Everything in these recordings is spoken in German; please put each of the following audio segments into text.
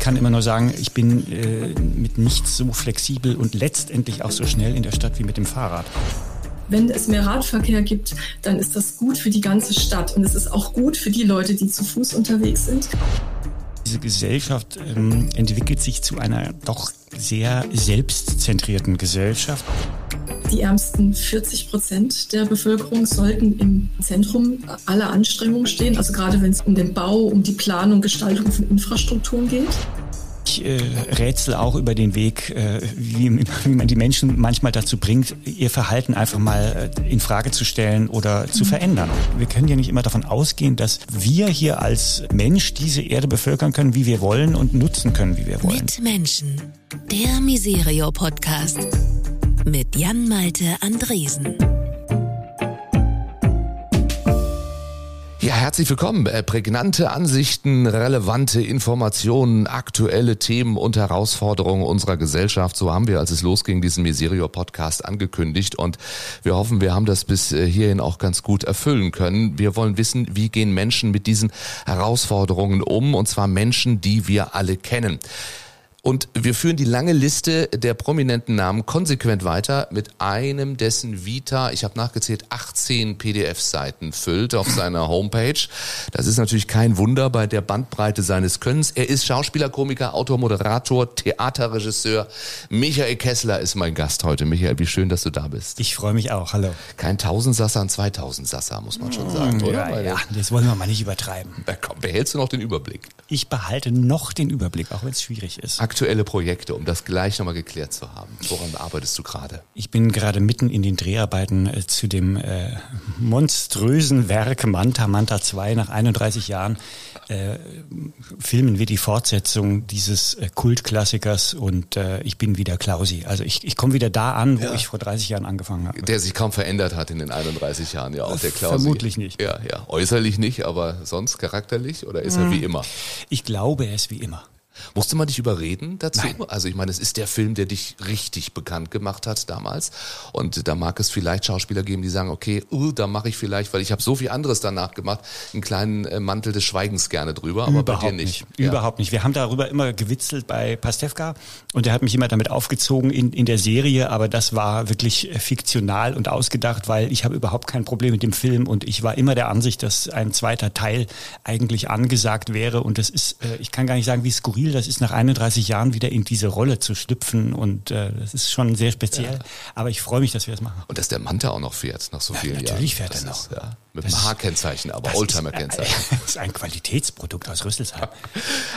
kann immer nur sagen, ich bin äh, mit nichts so flexibel und letztendlich auch so schnell in der Stadt wie mit dem Fahrrad. Wenn es mehr Radverkehr gibt, dann ist das gut für die ganze Stadt und es ist auch gut für die Leute, die zu Fuß unterwegs sind. Diese Gesellschaft ähm, entwickelt sich zu einer doch sehr selbstzentrierten Gesellschaft. Die ärmsten 40 Prozent der Bevölkerung sollten im Zentrum aller Anstrengungen stehen, also gerade wenn es um den Bau, um die Planung, Gestaltung von Infrastrukturen geht. Ich äh, rätsel auch über den Weg, äh, wie, wie, man die Menschen manchmal dazu bringt, ihr Verhalten einfach mal äh, in Frage zu stellen oder zu verändern. Wir können ja nicht immer davon ausgehen, dass wir hier als Mensch diese Erde bevölkern können, wie wir wollen und nutzen können, wie wir wollen. Mit Menschen. Der Miserio Podcast mit Jan Malte Andresen. Ja, herzlich willkommen. Äh, prägnante Ansichten, relevante Informationen, aktuelle Themen und Herausforderungen unserer Gesellschaft. So haben wir, als es losging, diesen Miserio-Podcast angekündigt. Und wir hoffen, wir haben das bis äh, hierhin auch ganz gut erfüllen können. Wir wollen wissen, wie gehen Menschen mit diesen Herausforderungen um? Und zwar Menschen, die wir alle kennen. Und wir führen die lange Liste der prominenten Namen konsequent weiter mit einem, dessen Vita, ich habe nachgezählt, 18 PDF-Seiten füllt auf seiner Homepage. Das ist natürlich kein Wunder bei der Bandbreite seines Könnens. Er ist Schauspieler, Komiker, Autor, Moderator, Theaterregisseur. Michael Kessler ist mein Gast heute. Michael, wie schön, dass du da bist. Ich freue mich auch. Hallo. Kein Tausendsasser, ein Zweitausendsasser, muss man schon sagen, oder? Ja, ja, das wollen wir mal nicht übertreiben. Na komm, behältst du noch den Überblick? Ich behalte noch den Überblick, auch wenn es schwierig ist aktuelle Projekte, um das gleich nochmal geklärt zu haben? Woran arbeitest du gerade? Ich bin gerade mitten in den Dreharbeiten äh, zu dem äh, monströsen Werk Manta Manta 2 nach 31 Jahren. Äh, filmen wir die Fortsetzung dieses äh, Kultklassikers und äh, ich bin wieder Klausi. Also ich, ich komme wieder da an, wo ja. ich vor 30 Jahren angefangen habe. Der sich kaum verändert hat in den 31 Jahren, ja auch der Klausi. Vermutlich nicht. Ja, ja. Äußerlich nicht, aber sonst charakterlich oder ist hm. er wie immer? Ich glaube, er ist wie immer. Musste man dich überreden dazu? Nein. Also ich meine, es ist der Film, der dich richtig bekannt gemacht hat damals. Und da mag es vielleicht Schauspieler geben, die sagen, okay, uh, da mache ich vielleicht, weil ich habe so viel anderes danach gemacht, einen kleinen äh, Mantel des Schweigens gerne drüber, aber Überhaupt bei dir nicht. nicht. Ja. Überhaupt nicht. Wir haben darüber immer gewitzelt bei Pastewka und der hat mich immer damit aufgezogen in, in der Serie, aber das war wirklich äh, fiktional und ausgedacht, weil ich habe überhaupt kein Problem mit dem Film und ich war immer der Ansicht, dass ein zweiter Teil eigentlich angesagt wäre und das ist, äh, ich kann gar nicht sagen, wie skurril das ist, nach 31 Jahren wieder in diese Rolle zu schlüpfen und äh, das ist schon sehr speziell. Ja. Aber ich freue mich, dass wir das machen. Und dass der Manta auch noch fährt nach so vielen ja, Jahren. Natürlich fährt er noch. Ist, ja, mit einem H-Kennzeichen, aber Oldtimer-Kennzeichen. Das ist ein Qualitätsprodukt aus Rüsselsheim.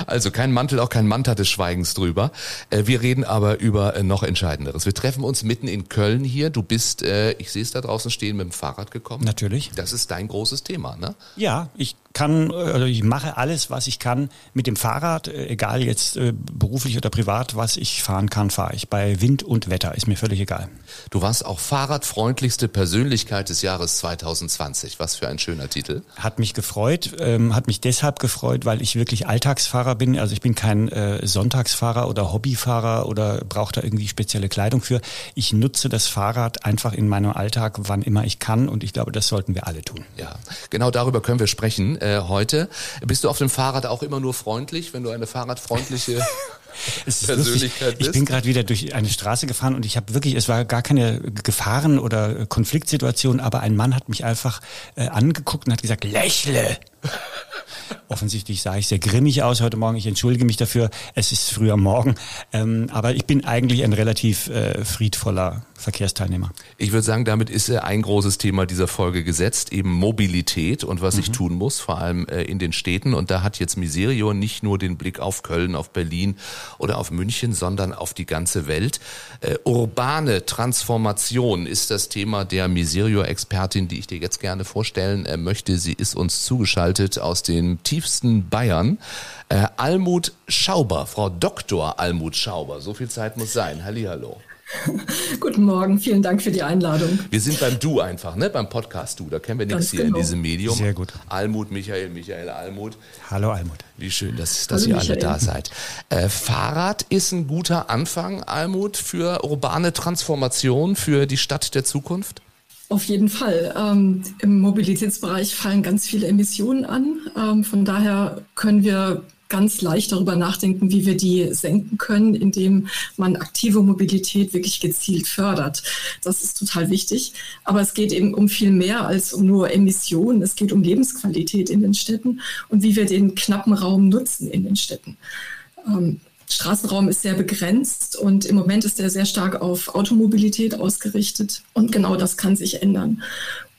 Also kein Mantel, auch kein Manta des Schweigens drüber. Äh, wir reden aber über äh, noch Entscheidenderes. Wir treffen uns mitten in Köln hier. Du bist, äh, ich sehe es da draußen stehen, mit dem Fahrrad gekommen. Natürlich. Das ist dein großes Thema, ne? Ja, ich kann, oder ich mache alles, was ich kann mit dem Fahrrad, egal jetzt beruflich oder privat, was ich fahren kann, fahre ich. Bei Wind und Wetter ist mir völlig egal. Du warst auch fahrradfreundlichste Persönlichkeit des Jahres 2020. Was für ein schöner Titel. Hat mich gefreut, ähm, hat mich deshalb gefreut, weil ich wirklich Alltagsfahrer bin. Also ich bin kein äh, Sonntagsfahrer oder Hobbyfahrer oder brauche da irgendwie spezielle Kleidung für. Ich nutze das Fahrrad einfach in meinem Alltag, wann immer ich kann und ich glaube, das sollten wir alle tun. Ja, genau darüber können wir sprechen äh, heute. Bist du auf dem Fahrrad auch immer nur freundlich, wenn du eine fahrradfreundliche Persönlichkeit bist? Ich bin gerade wieder durch eine Straße gefahren und ich habe wirklich, es war gar keine Gefahren- oder Konfliktsituation, aber ein Mann hat mich einfach äh, angeguckt und hat gesagt, lächle. Offensichtlich sah ich sehr grimmig aus heute Morgen. Ich entschuldige mich dafür. Es ist früher Morgen. Ähm, aber ich bin eigentlich ein relativ äh, friedvoller Verkehrsteilnehmer. Ich würde sagen, damit ist äh, ein großes Thema dieser Folge gesetzt, eben Mobilität und was mhm. ich tun muss, vor allem äh, in den Städten. Und da hat jetzt Miserio nicht nur den Blick auf Köln, auf Berlin oder auf München, sondern auf die ganze Welt. Äh, urbane Transformation ist das Thema der Miserio-Expertin, die ich dir jetzt gerne vorstellen äh, möchte. Sie ist uns zugeschaltet aus dem tiefsten Bayern. Äh, Almut Schauber, Frau Dr. Almut Schauber, so viel Zeit muss sein. Hallihallo. Guten Morgen, vielen Dank für die Einladung. Wir sind beim Du einfach, ne? Beim Podcast Du. Da kennen wir nichts hier genau. in diesem Medium. Sehr gut. Almut, Michael, Michael, Almut. Hallo Almut. Wie schön, dass, dass ihr alle da seid. Äh, Fahrrad ist ein guter Anfang, Almut, für urbane Transformation, für die Stadt der Zukunft? Auf jeden Fall. Ähm, Im Mobilitätsbereich fallen ganz viele Emissionen an. Ähm, von daher können wir ganz leicht darüber nachdenken, wie wir die senken können, indem man aktive Mobilität wirklich gezielt fördert. Das ist total wichtig. Aber es geht eben um viel mehr als um nur Emissionen. Es geht um Lebensqualität in den Städten und wie wir den knappen Raum nutzen in den Städten. Ähm, Straßenraum ist sehr begrenzt und im Moment ist er sehr stark auf Automobilität ausgerichtet. Und genau das kann sich ändern.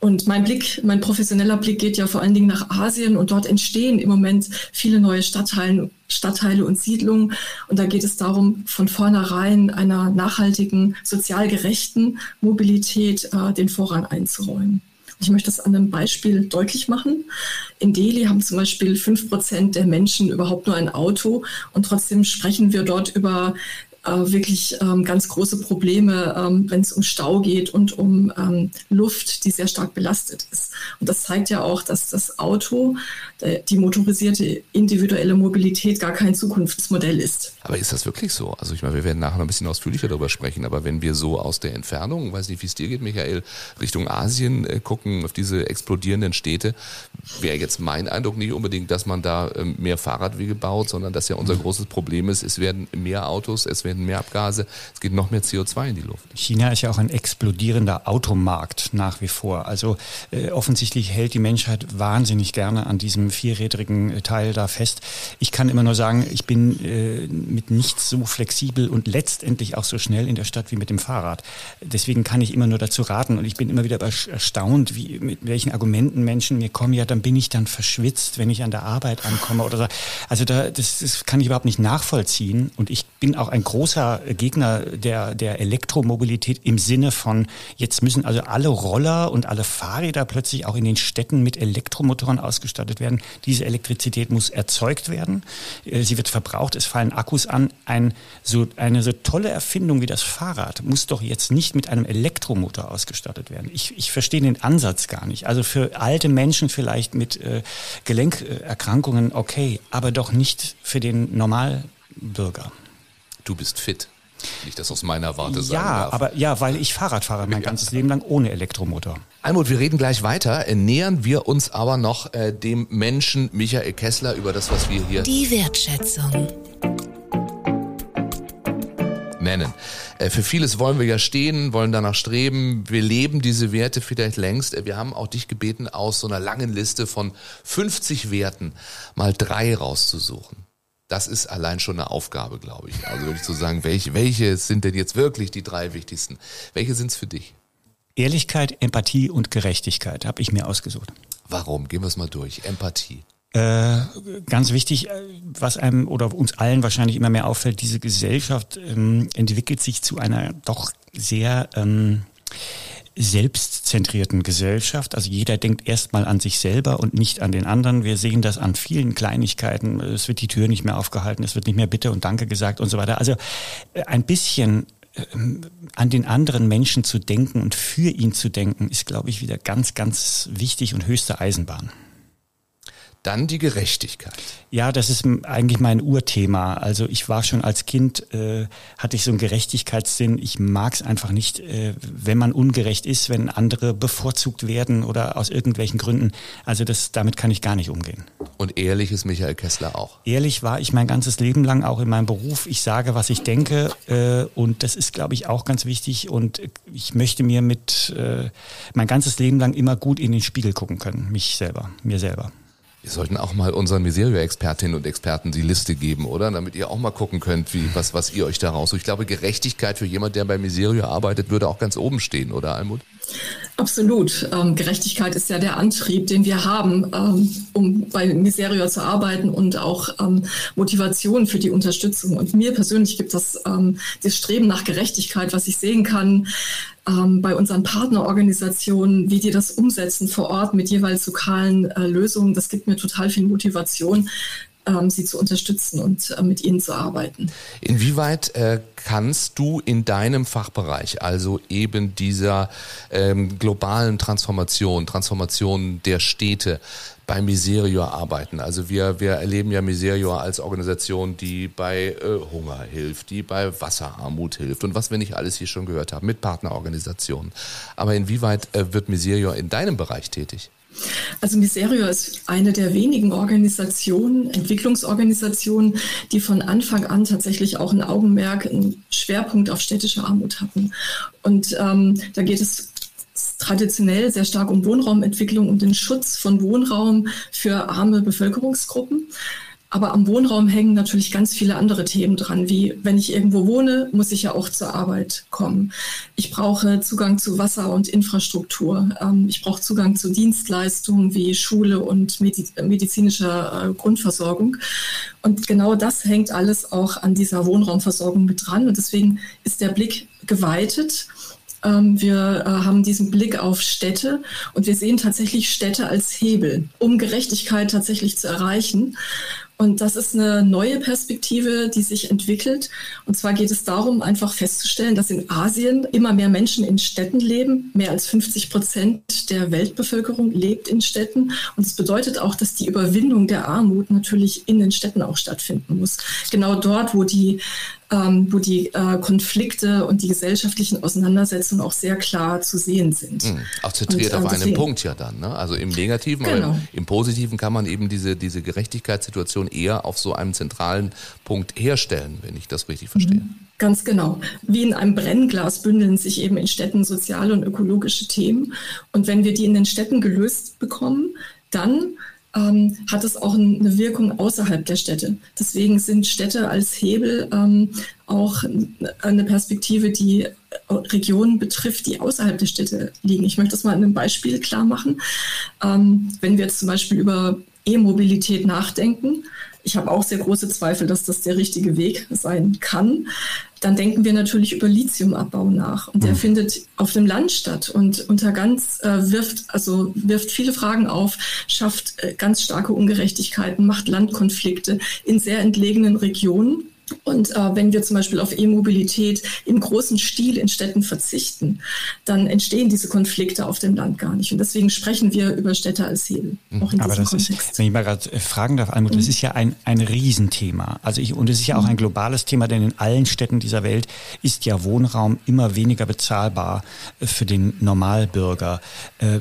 Und mein Blick, mein professioneller Blick geht ja vor allen Dingen nach Asien und dort entstehen im Moment viele neue Stadtteile, Stadtteile und Siedlungen. Und da geht es darum, von vornherein einer nachhaltigen, sozial gerechten Mobilität äh, den Vorrang einzuräumen. Ich möchte das an einem Beispiel deutlich machen. In Delhi haben zum Beispiel fünf Prozent der Menschen überhaupt nur ein Auto und trotzdem sprechen wir dort über äh, wirklich ähm, ganz große Probleme, ähm, wenn es um Stau geht und um ähm, Luft, die sehr stark belastet ist. Und das zeigt ja auch, dass das Auto, die motorisierte individuelle Mobilität gar kein Zukunftsmodell ist. Aber ist das wirklich so? Also ich meine, wir werden nachher noch ein bisschen ausführlicher darüber sprechen, aber wenn wir so aus der Entfernung, weiß nicht, wie es dir geht, Michael, Richtung Asien äh, gucken, auf diese explodierenden Städte, wäre jetzt mein Eindruck nicht unbedingt, dass man da äh, mehr Fahrradwege baut, sondern dass ja unser großes Problem ist, es werden mehr Autos, es werden werden mehr Abgase, es geht noch mehr CO2 in die Luft. China ist ja auch ein explodierender Automarkt nach wie vor. Also äh, offensichtlich hält die Menschheit wahnsinnig gerne an diesem vierrädrigen äh, Teil da fest. Ich kann immer nur sagen, ich bin äh, mit nichts so flexibel und letztendlich auch so schnell in der Stadt wie mit dem Fahrrad. Deswegen kann ich immer nur dazu raten und ich bin immer wieder erstaunt, wie, mit welchen Argumenten Menschen mir kommen, ja, dann bin ich dann verschwitzt, wenn ich an der Arbeit ankomme oder so. Also da, das, das kann ich überhaupt nicht nachvollziehen und ich bin auch ein großer großer Gegner der, der Elektromobilität im Sinne von, jetzt müssen also alle Roller und alle Fahrräder plötzlich auch in den Städten mit Elektromotoren ausgestattet werden. Diese Elektrizität muss erzeugt werden. Äh, sie wird verbraucht, es fallen Akkus an. Ein, so, eine so tolle Erfindung wie das Fahrrad muss doch jetzt nicht mit einem Elektromotor ausgestattet werden. Ich, ich verstehe den Ansatz gar nicht. Also für alte Menschen vielleicht mit äh, Gelenkerkrankungen okay, aber doch nicht für den Normalbürger du bist fit. Nicht das aus meiner Warte sagen Ja, aber ja, weil ich Fahrrad fahre mein ja. ganzes Leben lang ohne Elektromotor. Almut, wir reden gleich weiter. Äh, nähern wir uns aber noch äh, dem Menschen Michael Kessler über das, was wir hier. Die Wertschätzung. Nennen. Äh, für vieles wollen wir ja stehen, wollen danach streben. Wir leben diese Werte vielleicht längst. Äh, wir haben auch dich gebeten, aus so einer langen Liste von 50 Werten mal drei rauszusuchen das ist allein schon eine Aufgabe, glaube ich. Also wirklich zu sagen, welche, welche sind denn jetzt wirklich die drei wichtigsten? Welche sind es für dich? Ehrlichkeit, Empathie und Gerechtigkeit habe ich mir ausgesucht. Warum? Gehen wir es mal durch. Empathie. Äh, ganz wichtig, äh, was einem oder uns allen wahrscheinlich immer mehr auffällt, diese Gesellschaft ähm, entwickelt sich zu einer doch sehr ähm, selbstzentrierten Gesellschaft. Also jeder denkt erstmal an sich selber und nicht an den anderen. Wir sehen das an vielen Kleinigkeiten. Es wird die Tür nicht mehr aufgehalten, es wird nicht mehr Bitte und Danke gesagt und so weiter. Also äh, ein bisschen an den anderen Menschen zu denken und für ihn zu denken, ist, glaube ich, wieder ganz, ganz wichtig und höchste Eisenbahn. Dann die Gerechtigkeit. Ja, das ist eigentlich mein Urthema. Also ich war schon als Kind, äh, hatte ich so einen Gerechtigkeitssinn. Ich mag es einfach nicht, äh, wenn man ungerecht ist, wenn andere bevorzugt werden oder aus irgendwelchen Gründen. Also das, damit kann ich gar nicht umgehen. Und ehrlich ist Michael Kessler auch. Ehrlich war ich mein ganzes Leben lang, auch in meinem Beruf. Ich sage, was ich denke. Äh, und das ist, glaube ich, auch ganz wichtig. Und ich möchte mir mit äh, mein ganzes Leben lang immer gut in den Spiegel gucken können. Mich selber, mir selber. Wir sollten auch mal unseren Miserio-Expertinnen und Experten die Liste geben, oder? Damit ihr auch mal gucken könnt, wie, was, was ihr euch da raus. Ich glaube, Gerechtigkeit für jemand, der bei Miserio arbeitet, würde auch ganz oben stehen, oder Almut? Absolut. Ähm, Gerechtigkeit ist ja der Antrieb, den wir haben, ähm, um bei Miserio zu arbeiten und auch ähm, Motivation für die Unterstützung. Und mir persönlich gibt es ähm, das Streben nach Gerechtigkeit, was ich sehen kann ähm, bei unseren Partnerorganisationen, wie die das umsetzen vor Ort mit jeweils lokalen äh, Lösungen. Das gibt mir total viel Motivation, ähm, sie zu unterstützen und äh, mit ihnen zu arbeiten. Inwieweit äh, kannst du in deinem Fachbereich, also eben dieser ähm, globalen Transformation, Transformation der Städte, bei Miserio arbeiten. Also wir, wir erleben ja Miserio als Organisation, die bei äh, Hunger hilft, die bei Wasserarmut hilft und was wir nicht alles hier schon gehört haben mit Partnerorganisationen. Aber inwieweit äh, wird Miserio in deinem Bereich tätig? Also Miserio ist eine der wenigen Organisationen, Entwicklungsorganisationen, die von Anfang an tatsächlich auch ein Augenmerk, einen Schwerpunkt auf städtische Armut hatten. Und ähm, da geht es traditionell sehr stark um Wohnraumentwicklung und den Schutz von Wohnraum für arme Bevölkerungsgruppen. Aber am Wohnraum hängen natürlich ganz viele andere Themen dran, wie wenn ich irgendwo wohne, muss ich ja auch zur Arbeit kommen. Ich brauche Zugang zu Wasser und Infrastruktur. Ähm, ich brauche Zugang zu Dienstleistungen wie Schule und medizinischer äh, Grundversorgung. Und genau das hängt alles auch an dieser Wohnraumversorgung mit dran. Und deswegen ist der Blick geweitet ähm, wir äh, haben diesen Blick auf Städte und wir sehen tatsächlich Städte als Hebel, um Gerechtigkeit tatsächlich zu erreichen. Und das ist eine neue Perspektive, die sich entwickelt. Und zwar geht es darum, einfach festzustellen, dass in Asien immer mehr Menschen in Städten leben. Mehr als 50 Prozent der Weltbevölkerung lebt in Städten. Und es bedeutet auch, dass die Überwindung der Armut natürlich in den Städten auch stattfinden muss. Genau dort, wo die ähm, wo die äh, Konflikte und die gesellschaftlichen Auseinandersetzungen auch sehr klar zu sehen sind. Mhm, auch zentriert und, äh, auf deswegen, einem Punkt ja dann. Ne? Also im Negativen, genau. aber im, im, Positiven kann man eben diese, diese Gerechtigkeitssituation eher auf so einem zentralen Punkt herstellen, wenn ich das richtig verstehe. Mhm. Ganz genau. Wie in einem Brennglas bündeln sich eben in Städten soziale und ökologische Themen. Und wenn wir die in den Städten gelöst bekommen, dann ähm, hat es auch eine Wirkung außerhalb der Städte. Deswegen sind Städte als Hebel ähm, auch eine Perspektive, die Regionen betrifft, die außerhalb der Städte liegen. Ich möchte das mal in einem Beispiel klar machen. Ähm, wenn wir jetzt zum Beispiel über E-Mobilität nachdenken, ich habe auch sehr große Zweifel, dass das der richtige Weg sein kann. Dann denken wir natürlich über Lithiumabbau nach. Und der mhm. findet auf dem Land statt und unter ganz äh, wirft, also wirft viele Fragen auf, schafft äh, ganz starke Ungerechtigkeiten, macht Landkonflikte in sehr entlegenen Regionen. Und äh, wenn wir zum Beispiel auf E-Mobilität im großen Stil in Städten verzichten, dann entstehen diese Konflikte auf dem Land gar nicht. Und deswegen sprechen wir über Städte als Hebel. Mhm. Auch in Aber das Kontext. ist, wenn ich mal gerade äh, fragen darf, Almut, mhm. das ist ja ein, ein Riesenthema. Also ich, und es ist ja auch mhm. ein globales Thema, denn in allen Städten dieser Welt ist ja Wohnraum immer weniger bezahlbar äh, für den Normalbürger. Äh,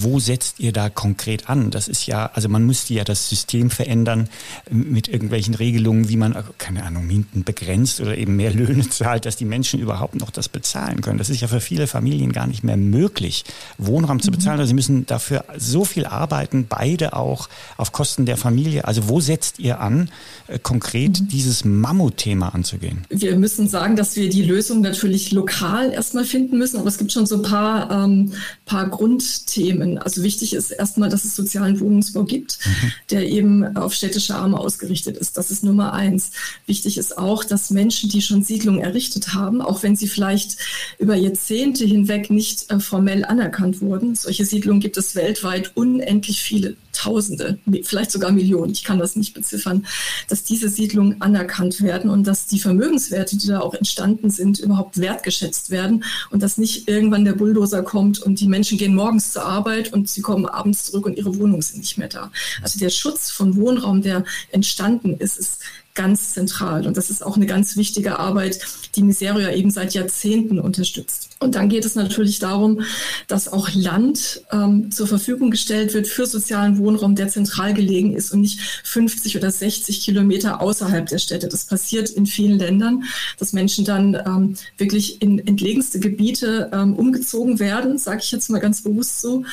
wo setzt ihr da konkret an? Das ist ja, also man müsste ja das System verändern mit irgendwelchen Regelungen, wie man, keine Ahnung, Mieten begrenzt oder eben mehr Löhne zahlt, dass die Menschen überhaupt noch das bezahlen können. Das ist ja für viele Familien gar nicht mehr möglich, Wohnraum zu mhm. bezahlen. Also sie müssen dafür so viel arbeiten, beide auch auf Kosten der Familie. Also wo setzt ihr an, äh, konkret mhm. dieses Mammutthema anzugehen? Wir müssen sagen, dass wir die Lösung natürlich lokal erstmal finden müssen, aber es gibt schon so ein paar, ähm, paar Grundthemen. Also wichtig ist erstmal, dass es sozialen Wohnungsbau gibt, mhm. der eben auf städtische Arme ausgerichtet ist. Das ist Nummer eins. Wichtig wichtig ist auch, dass Menschen, die schon Siedlungen errichtet haben, auch wenn sie vielleicht über Jahrzehnte hinweg nicht äh, formell anerkannt wurden, solche Siedlungen gibt es weltweit unendlich viele, Tausende, vielleicht sogar Millionen, ich kann das nicht beziffern, dass diese Siedlungen anerkannt werden und dass die Vermögenswerte, die da auch entstanden sind, überhaupt wertgeschätzt werden und dass nicht irgendwann der Bulldozer kommt und die Menschen gehen morgens zur Arbeit und sie kommen abends zurück und ihre Wohnungen sind nicht mehr da. Also der Schutz von Wohnraum, der entstanden ist, ist ganz zentral. Und das ist auch eine ganz wichtige Arbeit, die Miserio eben seit Jahrzehnten unterstützt. Und dann geht es natürlich darum, dass auch Land ähm, zur Verfügung gestellt wird für sozialen Wohnraum, der zentral gelegen ist und nicht 50 oder 60 Kilometer außerhalb der Städte. Das passiert in vielen Ländern, dass Menschen dann ähm, wirklich in entlegenste Gebiete ähm, umgezogen werden, sage ich jetzt mal ganz bewusst so,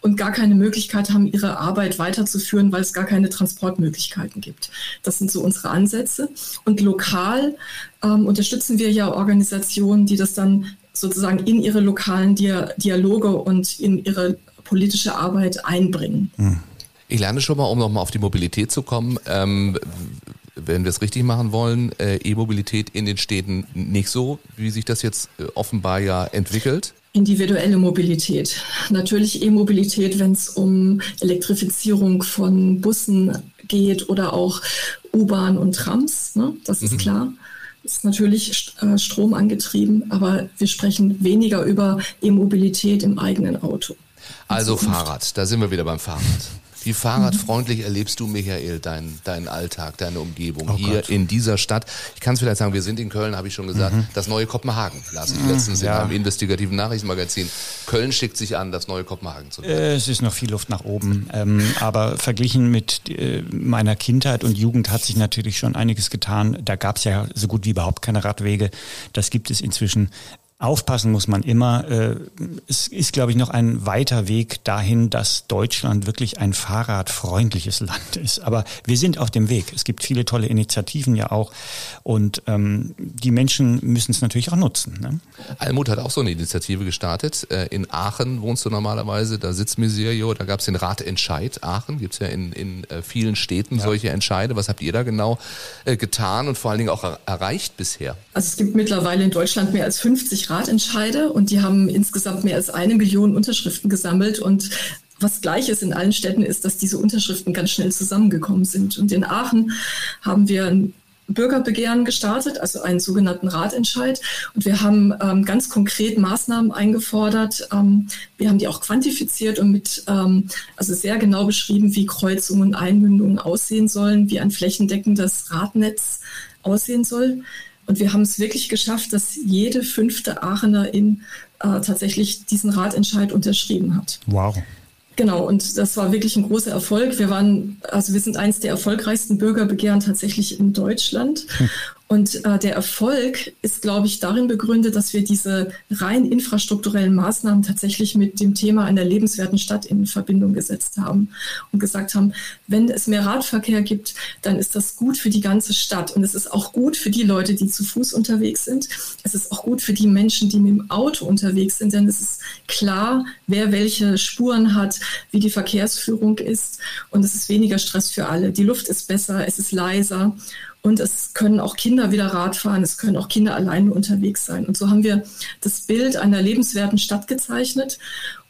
und gar keine Möglichkeit haben, ihre Arbeit weiterzuführen, weil es gar keine Transportmöglichkeiten gibt. Das sind so unsere Ansätze. Und lokal ähm, unterstützen wir ja Organisationen, die das dann sozusagen in ihre lokalen Dialoge und in ihre politische Arbeit einbringen. Hm. Ich lerne schon mal, um nochmal auf die Mobilität zu kommen. Ähm, wenn wir es richtig machen wollen, äh, E-Mobilität in den Städten nicht so, wie sich das jetzt äh, offenbar ja entwickelt. Individuelle Mobilität. Natürlich E-Mobilität, wenn es um Elektrifizierung von Bussen geht oder auch U-Bahn und Trams, ne? das ist mhm. klar ist natürlich äh, Strom angetrieben, aber wir sprechen weniger über E-Mobilität im eigenen Auto. Also Fahrrad, da sind wir wieder beim Fahrrad. Wie fahrradfreundlich erlebst du, Michael, deinen dein Alltag, deine Umgebung oh hier Gott. in dieser Stadt? Ich kann es vielleicht sagen, wir sind in Köln, habe ich schon gesagt. Mhm. Das neue Kopenhagen, las ich letztens ja. in einem investigativen Nachrichtenmagazin. Köln schickt sich an, das neue Kopenhagen zu werden. Es ist noch viel Luft nach oben. Ähm, aber verglichen mit äh, meiner Kindheit und Jugend hat sich natürlich schon einiges getan. Da gab es ja so gut wie überhaupt keine Radwege. Das gibt es inzwischen. Aufpassen muss man immer. Äh, es ist, glaube ich, noch ein weiter Weg dahin, dass Deutschland wirklich ein fahrradfreundliches Land ist. Aber wir sind auf dem Weg. Es gibt viele tolle Initiativen ja auch. Und ähm, die Menschen müssen es natürlich auch nutzen. Ne? Almut hat auch so eine Initiative gestartet. Äh, in Aachen wohnst du normalerweise, da sitzt Miserio, da gab es den Ratentscheid Aachen. Gibt es ja in, in äh, vielen Städten ja. solche Entscheide. Was habt ihr da genau getan und vor allen Dingen auch erreicht bisher? Also es gibt mittlerweile in Deutschland mehr als 50 Ratentscheide und die haben insgesamt mehr als eine Million Unterschriften gesammelt und was gleich ist in allen Städten ist, dass diese Unterschriften ganz schnell zusammengekommen sind. Und in Aachen haben wir ein Bürgerbegehren gestartet, also einen sogenannten Ratentscheid. Und wir haben ähm, ganz konkret Maßnahmen eingefordert. Ähm, wir haben die auch quantifiziert und mit, ähm, also sehr genau beschrieben, wie Kreuzungen und Einmündungen aussehen sollen, wie ein flächendeckendes Radnetz aussehen soll. Und wir haben es wirklich geschafft, dass jede fünfte Aachenerin äh, tatsächlich diesen Ratentscheid unterschrieben hat. Wow. Genau, und das war wirklich ein großer Erfolg. Wir waren, also wir sind eins der erfolgreichsten Bürgerbegehren tatsächlich in Deutschland. Hm. Und äh, der Erfolg ist, glaube ich, darin begründet, dass wir diese rein infrastrukturellen Maßnahmen tatsächlich mit dem Thema einer lebenswerten Stadt in Verbindung gesetzt haben und gesagt haben, wenn es mehr Radverkehr gibt, dann ist das gut für die ganze Stadt. Und es ist auch gut für die Leute, die zu Fuß unterwegs sind. Es ist auch gut für die Menschen, die mit dem Auto unterwegs sind, denn es ist klar, wer welche Spuren hat, wie die Verkehrsführung ist. Und es ist weniger Stress für alle. Die Luft ist besser, es ist leiser. Und es können auch Kinder wieder Rad fahren, es können auch Kinder alleine unterwegs sein. Und so haben wir das Bild einer lebenswerten Stadt gezeichnet.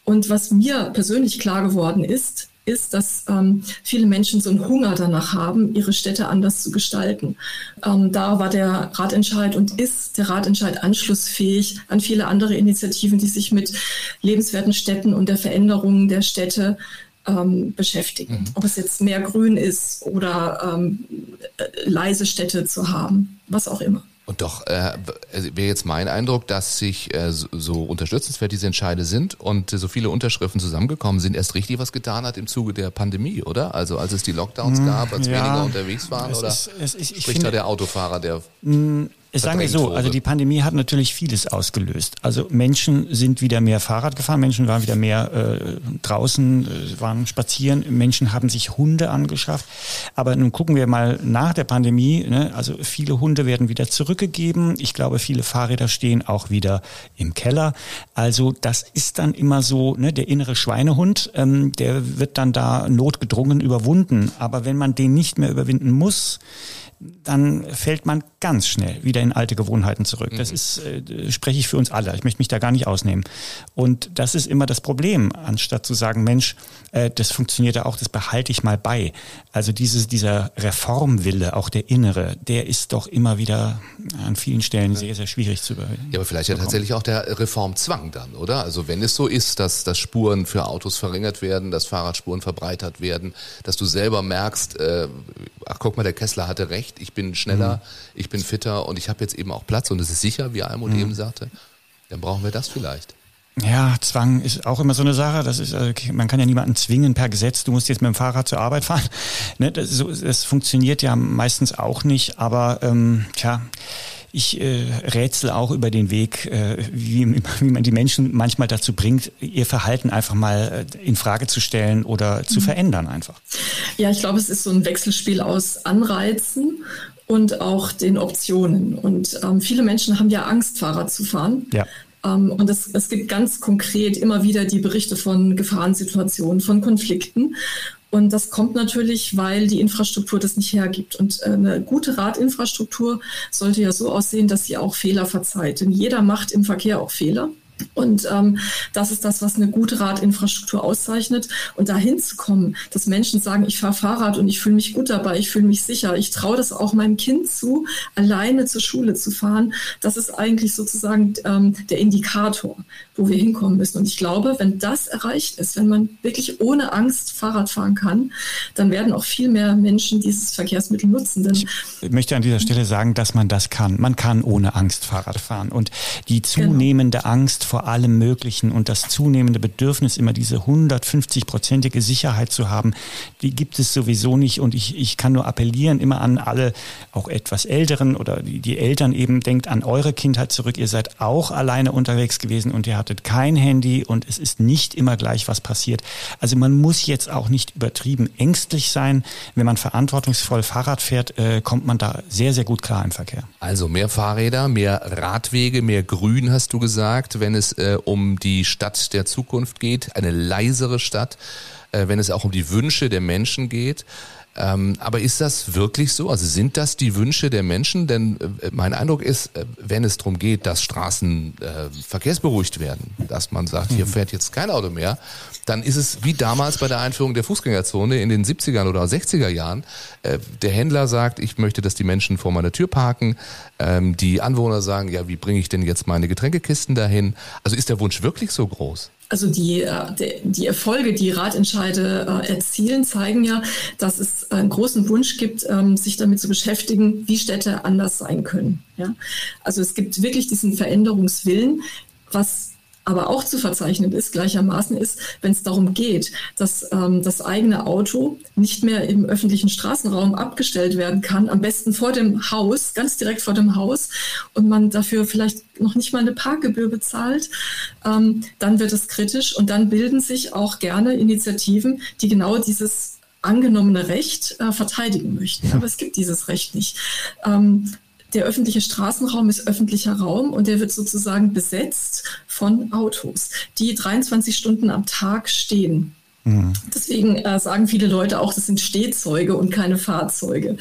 Und was mir persönlich klar geworden ist, ist, dass ähm, viele Menschen so einen Hunger danach haben, ihre Städte anders zu gestalten. Ähm, da war der Ratentscheid und ist der Ratentscheid anschlussfähig an viele andere Initiativen, die sich mit lebenswerten Städten und der Veränderung der Städte ähm, beschäftigen. Mhm. Ob es jetzt mehr Grün ist oder ähm, leise Städte zu haben, was auch immer. Und doch äh, wäre jetzt mein Eindruck, dass sich äh, so, unterstützenswert diese Entscheide sind und äh, so viele Unterschriften zusammengekommen sind, erst richtig was getan hat im Zuge der Pandemie, oder? Also als es die Lockdowns hm, gab, als ja, weniger unterwegs waren, oder ist, es, ich, ich spricht finde, da der Autofahrer, der hm, Sagen wir so, also die Pandemie hat natürlich vieles ausgelöst. Also Menschen sind wieder mehr Fahrrad gefahren, Menschen waren wieder mehr äh, draußen, äh, waren spazieren, Menschen haben sich Hunde angeschafft. Aber nun gucken wir mal nach der Pandemie. Ne? Also viele Hunde werden wieder zurückgegeben. Ich glaube, viele Fahrräder stehen auch wieder im Keller. Also das ist dann immer so, ne, der innere Schweinehund, ähm, der wird dann da notgedrungen überwunden. Aber wenn man den nicht mehr überwinden muss, dann fällt man ganz schnell wieder in alte Gewohnheiten zurück. Das mhm. ist, äh, spreche ich für uns alle. Ich möchte mich da gar nicht ausnehmen. Und das ist immer das Problem, anstatt zu sagen, Mensch, äh, das funktioniert ja auch, das behalte ich mal bei. Also dieses, dieser Reformwille, auch der innere, der ist doch immer wieder an vielen Stellen sehr, sehr schwierig zu überwinden. Ja, aber vielleicht ja tatsächlich auch der Reformzwang dann, oder? Also wenn es so ist, dass, dass Spuren für Autos verringert werden, dass Fahrradspuren verbreitert werden, dass du selber merkst, äh, ach guck mal, der Kessler hatte recht, ich bin schneller, mhm. ich bin fitter und ich habe jetzt eben auch Platz und es ist sicher, wie Almut mhm. eben sagte, dann brauchen wir das vielleicht. Ja, Zwang ist auch immer so eine Sache. Das ist, äh, man kann ja niemanden zwingen per Gesetz. Du musst jetzt mit dem Fahrrad zur Arbeit fahren. Ne, das, so, das funktioniert ja meistens auch nicht. Aber ähm, tja, ich äh, rätsel auch über den Weg, äh, wie, wie man die Menschen manchmal dazu bringt, ihr Verhalten einfach mal äh, in Frage zu stellen oder zu mhm. verändern einfach. Ja, ich glaube, es ist so ein Wechselspiel aus Anreizen und auch den Optionen. Und ähm, viele Menschen haben ja Angst, Fahrrad zu fahren. Ja. Ähm, und es, es gibt ganz konkret immer wieder die Berichte von Gefahrensituationen, von Konflikten. Und das kommt natürlich, weil die Infrastruktur das nicht hergibt. Und äh, eine gute Radinfrastruktur sollte ja so aussehen, dass sie auch Fehler verzeiht. Denn jeder macht im Verkehr auch Fehler. Und ähm, das ist das, was eine gute Radinfrastruktur auszeichnet. Und dahin zu kommen, dass Menschen sagen, ich fahre Fahrrad und ich fühle mich gut dabei, ich fühle mich sicher, ich traue das auch meinem Kind zu, alleine zur Schule zu fahren, das ist eigentlich sozusagen ähm, der Indikator, wo wir hinkommen müssen. Und ich glaube, wenn das erreicht ist, wenn man wirklich ohne Angst Fahrrad fahren kann, dann werden auch viel mehr Menschen dieses Verkehrsmittel nutzen. Denn ich möchte an dieser Stelle sagen, dass man das kann. Man kann ohne Angst Fahrrad fahren. Und die genau. zunehmende genau. Angst vor allem Möglichen und das zunehmende Bedürfnis, immer diese 150-prozentige Sicherheit zu haben, die gibt es sowieso nicht. Und ich, ich kann nur appellieren immer an alle, auch etwas Älteren oder die, die Eltern eben, denkt an eure Kindheit zurück. Ihr seid auch alleine unterwegs gewesen und ihr hattet kein Handy und es ist nicht immer gleich was passiert. Also man muss jetzt auch nicht übertrieben ängstlich sein. Wenn man verantwortungsvoll Fahrrad fährt, äh, kommt man da sehr, sehr gut klar im Verkehr. Also mehr Fahrräder, mehr Radwege, mehr Grün hast du gesagt, wenn es äh, um die Stadt der Zukunft geht, eine leisere Stadt, äh, wenn es auch um die Wünsche der Menschen geht. Ähm, aber ist das wirklich so? Also sind das die Wünsche der Menschen? Denn äh, mein Eindruck ist, äh, wenn es darum geht, dass Straßen äh, verkehrsberuhigt werden, dass man sagt, hier mhm. fährt jetzt kein Auto mehr, dann ist es wie damals bei der Einführung der Fußgängerzone in den 70er oder 60er Jahren. Äh, der Händler sagt, ich möchte, dass die Menschen vor meiner Tür parken. Ähm, die Anwohner sagen, ja, wie bringe ich denn jetzt meine Getränkekisten dahin? Also ist der Wunsch wirklich so groß? Also die, äh, die Erfolge, die Ratentscheide äh, erzielen, zeigen ja, dass es einen großen Wunsch gibt, ähm, sich damit zu beschäftigen, wie Städte anders sein können. Ja? Also es gibt wirklich diesen Veränderungswillen, was aber auch zu verzeichnen ist, gleichermaßen ist, wenn es darum geht, dass ähm, das eigene Auto nicht mehr im öffentlichen Straßenraum abgestellt werden kann, am besten vor dem Haus, ganz direkt vor dem Haus, und man dafür vielleicht noch nicht mal eine Parkgebühr bezahlt, ähm, dann wird es kritisch und dann bilden sich auch gerne Initiativen, die genau dieses angenommene Recht äh, verteidigen möchten. Aber es gibt dieses Recht nicht. Ähm, der öffentliche Straßenraum ist öffentlicher Raum und der wird sozusagen besetzt von Autos, die 23 Stunden am Tag stehen. Mhm. Deswegen äh, sagen viele Leute auch, das sind Stehzeuge und keine Fahrzeuge.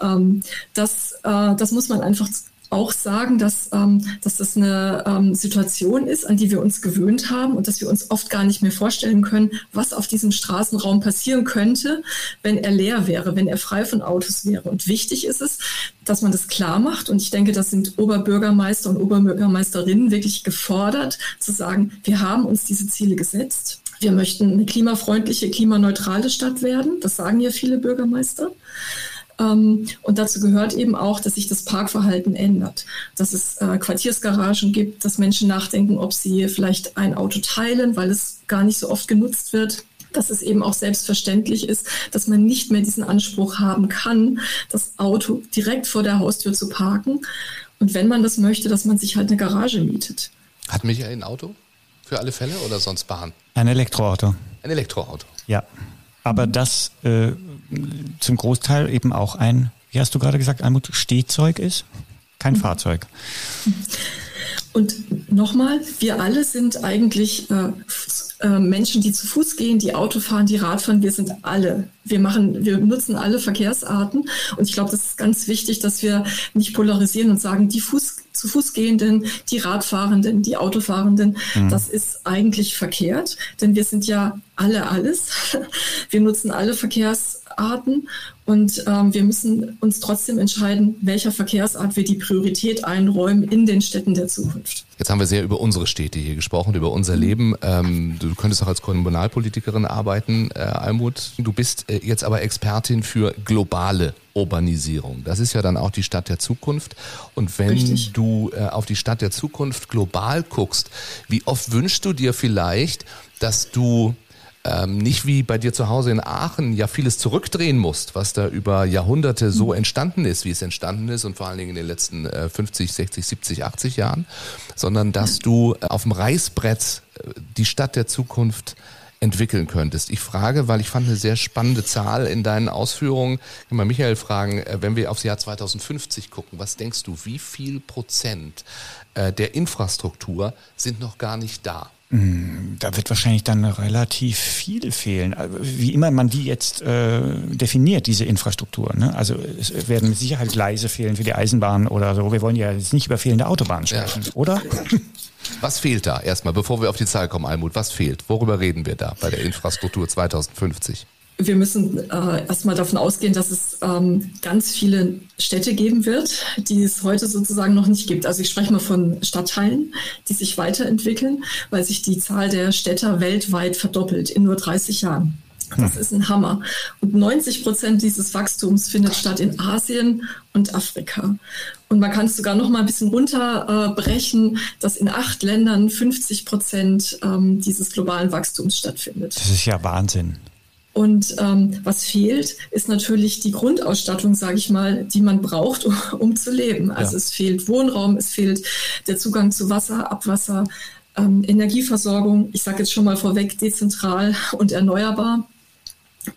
Ähm, das, äh, das muss man einfach auch sagen, dass, ähm, dass das eine ähm, Situation ist, an die wir uns gewöhnt haben und dass wir uns oft gar nicht mehr vorstellen können, was auf diesem Straßenraum passieren könnte, wenn er leer wäre, wenn er frei von Autos wäre. Und wichtig ist es, dass man das klar macht. Und ich denke, das sind Oberbürgermeister und Oberbürgermeisterinnen wirklich gefordert, zu sagen, wir haben uns diese Ziele gesetzt. Wir möchten eine klimafreundliche, klimaneutrale Stadt werden. Das sagen ja viele Bürgermeister. Ähm, und dazu gehört eben auch, dass sich das Parkverhalten ändert, dass es äh, Quartiersgaragen gibt, dass Menschen nachdenken, ob sie vielleicht ein Auto teilen, weil es gar nicht so oft genutzt wird dass es eben auch selbstverständlich ist, dass man nicht mehr diesen Anspruch haben kann, das Auto direkt vor der Haustür zu parken. Und wenn man das möchte, dass man sich halt eine Garage mietet. Hat Michael ein Auto für alle Fälle oder sonst Bahn? Ein Elektroauto. Ein Elektroauto. Ja. Aber das äh, zum Großteil eben auch ein, wie hast du gerade gesagt, ein Stehzeug ist, kein mhm. Fahrzeug. Und nochmal, wir alle sind eigentlich äh, äh, Menschen, die zu Fuß gehen, die Auto fahren, die Rad fahren. Wir sind alle. Wir machen, wir nutzen alle Verkehrsarten. Und ich glaube, das ist ganz wichtig, dass wir nicht polarisieren und sagen, die Fuß, zu Fuß gehenden, die Radfahrenden, die Autofahrenden, mhm. das ist eigentlich verkehrt, denn wir sind ja alle alles. Wir nutzen alle Verkehrsarten und ähm, wir müssen uns trotzdem entscheiden, welcher Verkehrsart wir die Priorität einräumen in den Städten der Zukunft. Jetzt haben wir sehr über unsere Städte hier gesprochen, über unser Leben. Ähm, du könntest auch als Kommunalpolitikerin arbeiten, äh, Almut. Du bist äh, jetzt aber Expertin für globale Urbanisierung. Das ist ja dann auch die Stadt der Zukunft. Und wenn Richtig. du äh, auf die Stadt der Zukunft global guckst, wie oft wünschst du dir vielleicht, dass du ähm, nicht wie bei dir zu Hause in Aachen ja vieles zurückdrehen musst, was da über Jahrhunderte so mhm. entstanden ist, wie es entstanden ist und vor allen Dingen in den letzten äh, 50, 60, 70, 80 Jahren, sondern dass du äh, auf dem Reißbrett äh, die Stadt der Zukunft entwickeln könntest. Ich frage, weil ich fand eine sehr spannende Zahl in deinen Ausführungen. Ich kann mal Michael fragen, äh, wenn wir aufs Jahr 2050 gucken, was denkst du, wie viel Prozent der Infrastruktur sind noch gar nicht da? Hm, da wird wahrscheinlich dann relativ viel fehlen. Also, wie immer man die jetzt äh, definiert, diese Infrastruktur. Ne? Also es werden mit Sicherheit Gleise fehlen für die Eisenbahn oder so. Wir wollen ja jetzt nicht über fehlende Autobahnen sprechen, ja. oder? Was fehlt da erstmal, bevor wir auf die Zahl kommen, Almut? Was fehlt? Worüber reden wir da bei der Infrastruktur 2050? Wir müssen äh, erstmal davon ausgehen, dass es ähm, ganz viele Städte geben wird, die es heute sozusagen noch nicht gibt. Also ich spreche mal von Stadtteilen, die sich weiterentwickeln, weil sich die Zahl der Städter weltweit verdoppelt in nur 30 Jahren. Das ist ein Hammer. Und 90 Prozent dieses Wachstums findet statt in Asien und Afrika. Und man kann es sogar noch mal ein bisschen runterbrechen, äh, dass in acht Ländern 50 Prozent ähm, dieses globalen Wachstums stattfindet. Das ist ja Wahnsinn. Und ähm, was fehlt, ist natürlich die Grundausstattung, sage ich mal, die man braucht, um, um zu leben. Also ja. es fehlt Wohnraum, es fehlt der Zugang zu Wasser, Abwasser, ähm, Energieversorgung. Ich sage jetzt schon mal vorweg, dezentral und erneuerbar.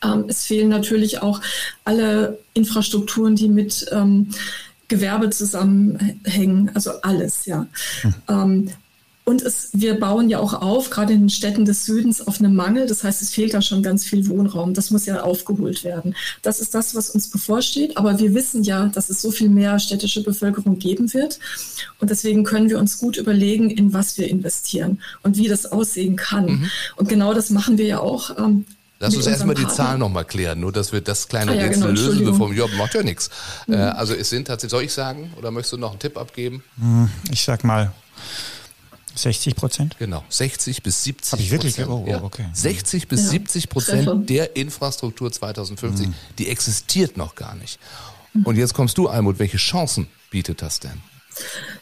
Ähm, es fehlen natürlich auch alle Infrastrukturen, die mit ähm, Gewerbe zusammenhängen, also alles, ja. Hm. Und es, wir bauen ja auch auf, gerade in den Städten des Südens, auf einem Mangel. Das heißt, es fehlt da schon ganz viel Wohnraum. Das muss ja aufgeholt werden. Das ist das, was uns bevorsteht. Aber wir wissen ja, dass es so viel mehr städtische Bevölkerung geben wird. Und deswegen können wir uns gut überlegen, in was wir investieren und wie das aussehen kann. Mhm. Und genau das machen wir ja auch. Ähm, Lass uns erstmal die Zahlen nochmal klären, nur dass wir das kleine ah, ja, Rätsel genau, lösen, bevor wir, ja, macht ja nichts. Mhm. Äh, also es sind tatsächlich, soll ich sagen, oder möchtest du noch einen Tipp abgeben? Hm, ich sag mal 60 Prozent? Genau, 60 bis 70 Habe ich wirklich? Oh, oh, okay. 60 bis ja. 70 Prozent der Infrastruktur 2050, mhm. die existiert noch gar nicht. Und jetzt kommst du, Almut, welche Chancen bietet das denn?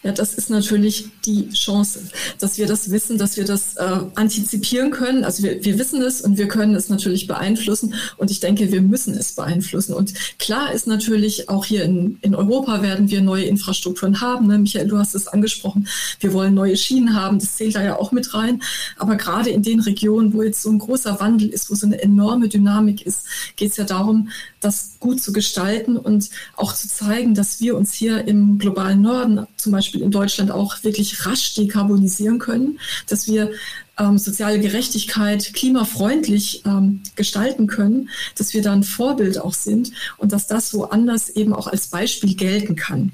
Ja, das ist natürlich die Chance, dass wir das wissen, dass wir das äh, antizipieren können. Also wir, wir wissen es und wir können es natürlich beeinflussen. Und ich denke, wir müssen es beeinflussen. Und klar ist natürlich, auch hier in, in Europa werden wir neue Infrastrukturen haben. Ne? Michael, du hast es angesprochen. Wir wollen neue Schienen haben. Das zählt da ja auch mit rein. Aber gerade in den Regionen, wo jetzt so ein großer Wandel ist, wo so eine enorme Dynamik ist, geht es ja darum, das gut zu gestalten und auch zu zeigen, dass wir uns hier im globalen Norden, zum Beispiel in Deutschland, auch wirklich rasch dekarbonisieren können, dass wir ähm, soziale Gerechtigkeit klimafreundlich ähm, gestalten können, dass wir da ein Vorbild auch sind und dass das woanders eben auch als Beispiel gelten kann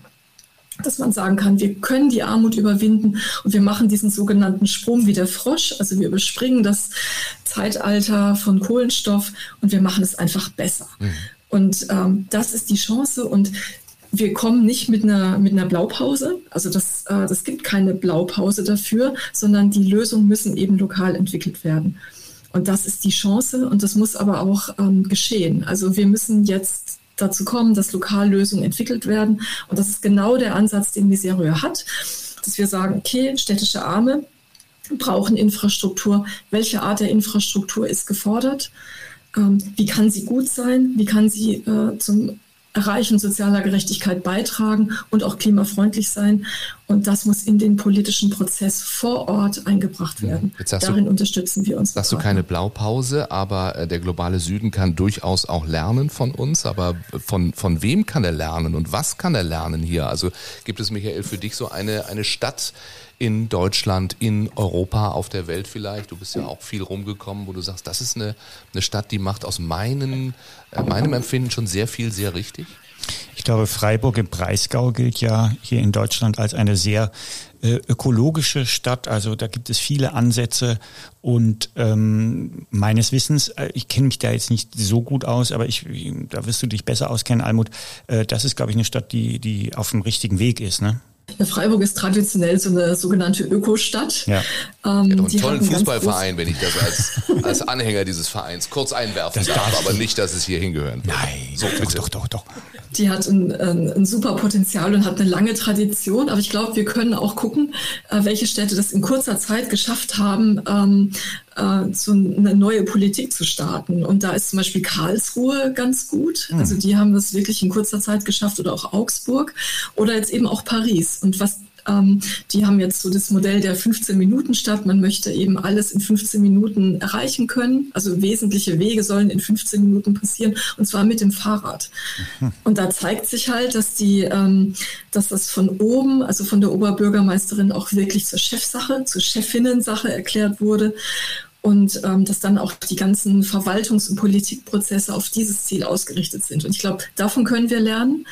dass man sagen kann, wir können die Armut überwinden und wir machen diesen sogenannten Sprung wie der Frosch. Also wir überspringen das Zeitalter von Kohlenstoff und wir machen es einfach besser. Mhm. Und ähm, das ist die Chance und wir kommen nicht mit einer, mit einer Blaupause. Also das, äh, das gibt keine Blaupause dafür, sondern die Lösungen müssen eben lokal entwickelt werden. Und das ist die Chance und das muss aber auch ähm, geschehen. Also wir müssen jetzt dazu kommen, dass Lokallösungen entwickelt werden. Und das ist genau der Ansatz, den Miserio hat, dass wir sagen, okay, städtische Arme brauchen Infrastruktur. Welche Art der Infrastruktur ist gefordert? Ähm, wie kann sie gut sein? Wie kann sie äh, zum Erreichen sozialer Gerechtigkeit beitragen und auch klimafreundlich sein. Und das muss in den politischen Prozess vor Ort eingebracht werden. Darin du, unterstützen wir uns. Sagst du keine Blaupause, aber äh, der globale Süden kann durchaus auch lernen von uns. Aber von, von wem kann er lernen und was kann er lernen hier? Also gibt es, Michael, für dich so eine, eine Stadt, in Deutschland, in Europa, auf der Welt vielleicht. Du bist ja auch viel rumgekommen, wo du sagst, das ist eine, eine Stadt, die macht aus meinen, äh, meinem Empfinden schon sehr viel, sehr richtig. Ich glaube, Freiburg im Breisgau gilt ja hier in Deutschland als eine sehr äh, ökologische Stadt. Also da gibt es viele Ansätze und ähm, meines Wissens, äh, ich kenne mich da jetzt nicht so gut aus, aber ich, da wirst du dich besser auskennen, Almut. Äh, das ist, glaube ich, eine Stadt, die, die auf dem richtigen Weg ist. Ne? Freiburg ist traditionell so eine sogenannte Ökostadt. Ja. Ähm, ja, einen tollen Fußballverein, wenn ich das als, als Anhänger dieses Vereins kurz einwerfen das darf, aber nicht, dass es hier hingehören wird. Nein, so, bitte. doch, doch, doch. Die hat ein, ein, ein, super Potenzial und hat eine lange Tradition, aber ich glaube, wir können auch gucken, äh, welche Städte das in kurzer Zeit geschafft haben, ähm, äh, so eine neue Politik zu starten. Und da ist zum Beispiel Karlsruhe ganz gut. Mhm. Also die haben das wirklich in kurzer Zeit geschafft oder auch Augsburg oder jetzt eben auch Paris. Und was Ähm, die haben jetzt so das Modell der 15 Minuten Stadt. Man möchte eben alles in 15 Minuten erreichen können. Also wesentliche Wege sollen in 15 Minuten passieren und zwar mit dem Fahrrad. Mhm. Und da zeigt sich halt, dass die, ähm, dass das von oben, also von der Oberbürgermeisterin auch wirklich zur Chefsache, zur Chefinnensache erklärt wurde und ähm, dass dann auch die ganzen Verwaltungs- und Politikprozesse auf dieses Ziel ausgerichtet sind. Und ich glaube, davon können wir lernen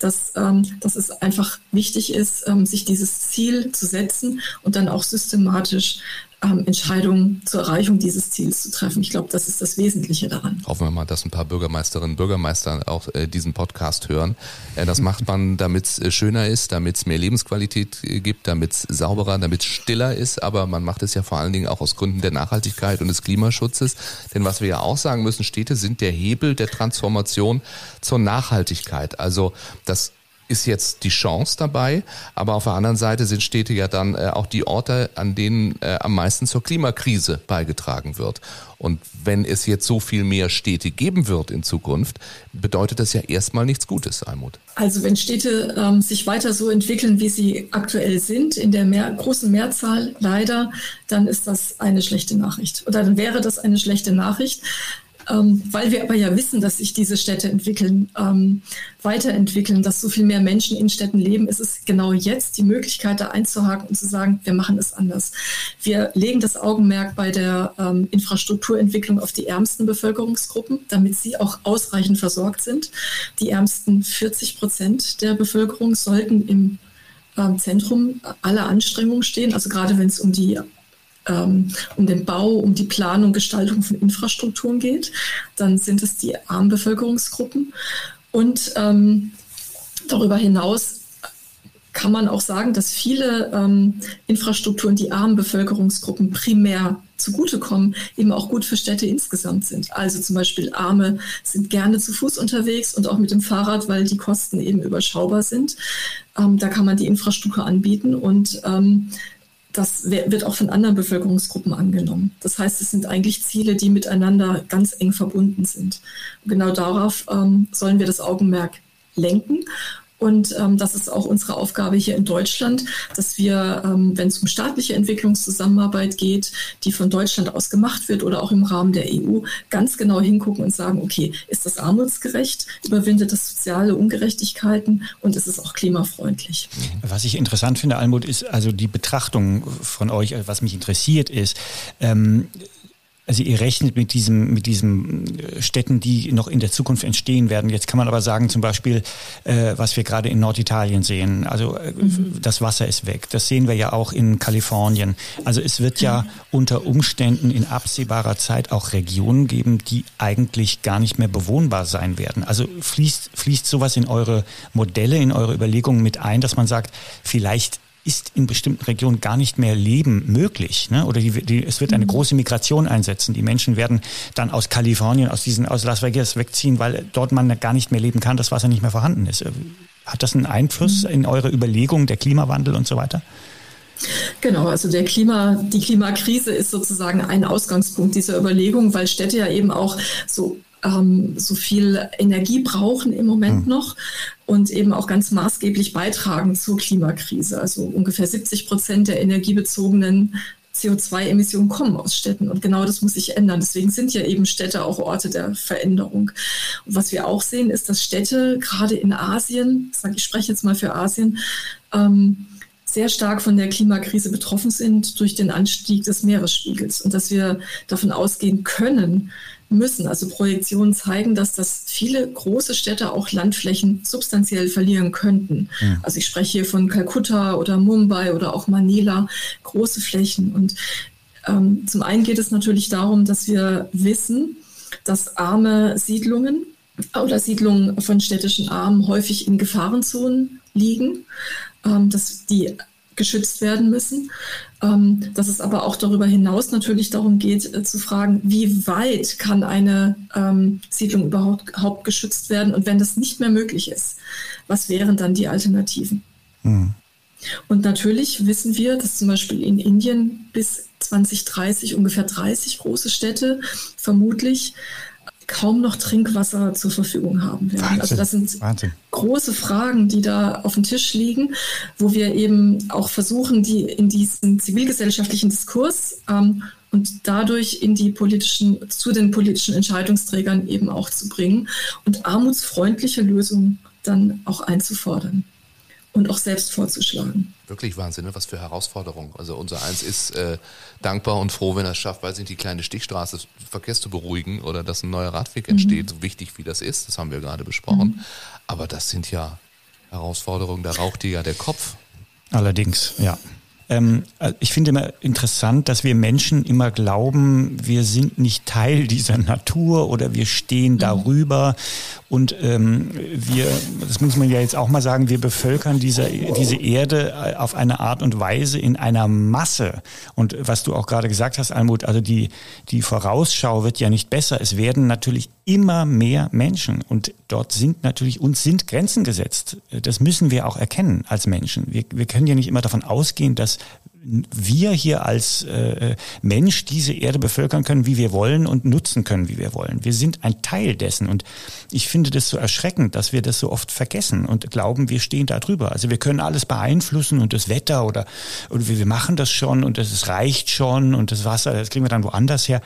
dass, ähm, dass es einfach wichtig ist, ähm, sich dieses Ziel zu setzen und dann auch systematisch ähm, Entscheidungen zur Erreichung dieses Ziels zu treffen. Ich glaube, das ist das Wesentliche daran. Hoffen wir mal, dass ein paar Bürgermeisterinnen und Bürgermeister auch äh, diesen Podcast hören. Äh, das macht man, damit es äh, schöner ist, damit es mehr Lebensqualität äh, gibt, damit es sauberer, damit es stiller ist. Aber man macht es ja vor allen Dingen auch aus Gründen der Nachhaltigkeit und des Klimaschutzes. Denn was wir ja auch sagen müssen, Städte sind der Hebel der Transformation zur Nachhaltigkeit. Also das ist jetzt die Chance dabei, aber auf der anderen Seite sind Städte ja dann äh, auch die Orte, an denen äh, am meisten zur Klimakrise beigetragen wird. Und wenn es jetzt so viel mehr Städte geben wird in Zukunft, bedeutet das ja erstmal nichts Gutes, Almut. Also wenn Städte ähm, sich weiter so entwickeln, wie sie aktuell sind, in der mehr, großen Mehrzahl leider, dann ist das eine schlechte Nachricht. Oder dann wäre das eine schlechte Nachricht. Ähm, weil wir aber ja wissen, dass sich diese Städte entwickeln, ähm, weiterentwickeln, dass so viel mehr Menschen in Städten leben, ist es genau jetzt die Möglichkeit, da einzuhaken und zu sagen, wir machen es anders. Wir legen das Augenmerk bei der ähm, Infrastrukturentwicklung auf die ärmsten Bevölkerungsgruppen, damit sie auch ausreichend versorgt sind. Die ärmsten 40 Prozent der Bevölkerung sollten im ähm, Zentrum aller Anstrengungen stehen, also gerade wenn es um die ähm, um den Bau, um die Planung, Gestaltung von Infrastrukturen geht, dann sind es die armen Bevölkerungsgruppen. Und ähm, darüber hinaus kann man auch sagen, dass viele ähm, Infrastrukturen, die armen Bevölkerungsgruppen primär zugutekommen, eben auch gut für Städte insgesamt sind. Also zum Beispiel Arme sind gerne zu Fuß unterwegs und auch mit dem Fahrrad, weil die Kosten eben überschaubar sind. Ähm, da kann man die Infrastruktur anbieten und ähm, das wird auch von anderen Bevölkerungsgruppen angenommen. Das heißt, es sind eigentlich Ziele, die miteinander ganz eng verbunden sind. Und genau darauf ähm, sollen wir das Augenmerk lenken. Und ähm, das ist auch unsere Aufgabe hier in Deutschland, dass wir, ähm, wenn es um staatliche Entwicklungszusammenarbeit geht, die von Deutschland aus gemacht wird oder auch im Rahmen der EU, ganz genau hingucken und sagen, okay, ist das armutsgerecht, überwindet das soziale Ungerechtigkeiten und ist es auch klimafreundlich. Was ich interessant finde, Almut, ist also die Betrachtung von euch, was mich interessiert ist, ähm, also ihr rechnet mit diesem, mit diesen äh, Städten, die noch in der Zukunft entstehen werden. Jetzt kann man aber sagen, zum Beispiel, äh, was wir gerade in Norditalien sehen. Also äh, mhm. das Wasser ist weg. Das sehen wir ja auch in Kalifornien. Also es wird ja unter Umständen in absehbarer Zeit auch Regionen geben, die eigentlich gar nicht mehr bewohnbar sein werden. Also fließt, fließt sowas in eure Modelle, in eure Überlegungen mit ein, dass man sagt, vielleicht ist in bestimmten Regionen gar nicht mehr Leben möglich. Ne? Oder die, die, es wird eine mhm. große Migration einsetzen. Die Menschen werden dann aus Kalifornien, aus diesen, aus Las Vegas wegziehen, weil dort man gar nicht mehr leben kann, das Wasser nicht mehr vorhanden ist. Hat das einen Einfluss mhm. in eure Überlegungen, der Klimawandel und so weiter? Genau, also der Klima, die Klimakrise ist sozusagen ein Ausgangspunkt dieser Überlegung, weil Städte ja eben auch so ähm, so viel Energie brauchen im Moment mhm. noch und eben auch ganz maßgeblich beitragen zur Klimakrise. Also ungefähr 70 Prozent der energiebezogenen CO2-Emissionen kommen aus Städten und genau das muss sich ändern. Deswegen sind ja eben Städte auch Orte der Veränderung. Und was wir auch sehen, ist, dass Städte gerade in Asien, ich spreche jetzt mal für Asien, ähm, sehr stark von der Klimakrise betroffen sind durch den Anstieg des Meeresspiegels und dass wir davon ausgehen können, müssen. Also Projektionen zeigen, dass das viele große Städte auch Landflächen substanziell verlieren könnten. Ja. Also ich spreche hier von Kalkutta oder Mumbai oder auch Manila, große Flächen. Und ähm, zum einen geht es natürlich darum, dass wir wissen, dass arme Siedlungen oder Siedlungen von städtischen Armen häufig in Gefahrenzonen liegen, ähm, dass die geschützt werden müssen. Ähm, dass es aber auch darüber hinaus natürlich darum geht, äh, zu fragen, wie weit kann eine ähm, Siedlung überhaupt, überhaupt geschützt werden? Und wenn das nicht mehr möglich ist, was wären dann die Alternativen? Mhm. Und natürlich wissen wir, dass zum Beispiel in Indien bis 2030 ungefähr 30 große Städte vermutlich kaum noch Trinkwasser zur Verfügung haben werden. Also Wahnsinn. Also das sind Wahnsinn. große Fragen, die da auf dem Tisch liegen, wo wir eben auch versuchen, die in diesen zivilgesellschaftlichen Diskurs ähm, und dadurch in die politischen, zu den politischen Entscheidungsträgern eben auch zu bringen und armutsfreundliche Lösungen dann auch einzufordern und auch selbst vorzuschlagen. Wirklich Wahnsinn, ne? was für Herausforderungen. Also unser Eins ist äh, dankbar und froh, wenn er es schafft, weiß nicht, die kleine Stichstraße Verkehrs zu beruhigen oder dass ein neuer Radweg mhm. entsteht, so wichtig wie das ist, das haben wir gerade besprochen. Mhm. Aber das sind ja Herausforderungen, da raucht dir ja der Kopf. Allerdings, ja. Ähm, äh, ich finde immer interessant, dass wir Menschen immer glauben, wir sind nicht Teil dieser Natur oder wir stehen mhm. darüber. Und ähm, wir, das muss man ja jetzt auch mal sagen, wir bevölkern diese, diese Erde äh, auf eine Art und Weise in einer Masse. Und was du auch gerade gesagt hast, Almut, also die, die Vorausschau wird ja nicht besser. Es werden natürlich immer mehr Menschen und dort sind natürlich, uns sind Grenzen gesetzt. Das müssen wir auch erkennen als Menschen. Wir, wir können ja nicht immer davon ausgehen, dass wir hier als äh, Mensch diese Erde bevölkern können, wie wir wollen und nutzen können, wie wir wollen. Wir sind ein Teil dessen und ich finde das so erschreckend, dass wir das so oft vergessen und glauben, wir stehen da drüber. Also wir können alles beeinflussen und das Wetter oder, oder wir machen das schon und es reicht schon und das Wasser, das kriegen wir dann woanders her.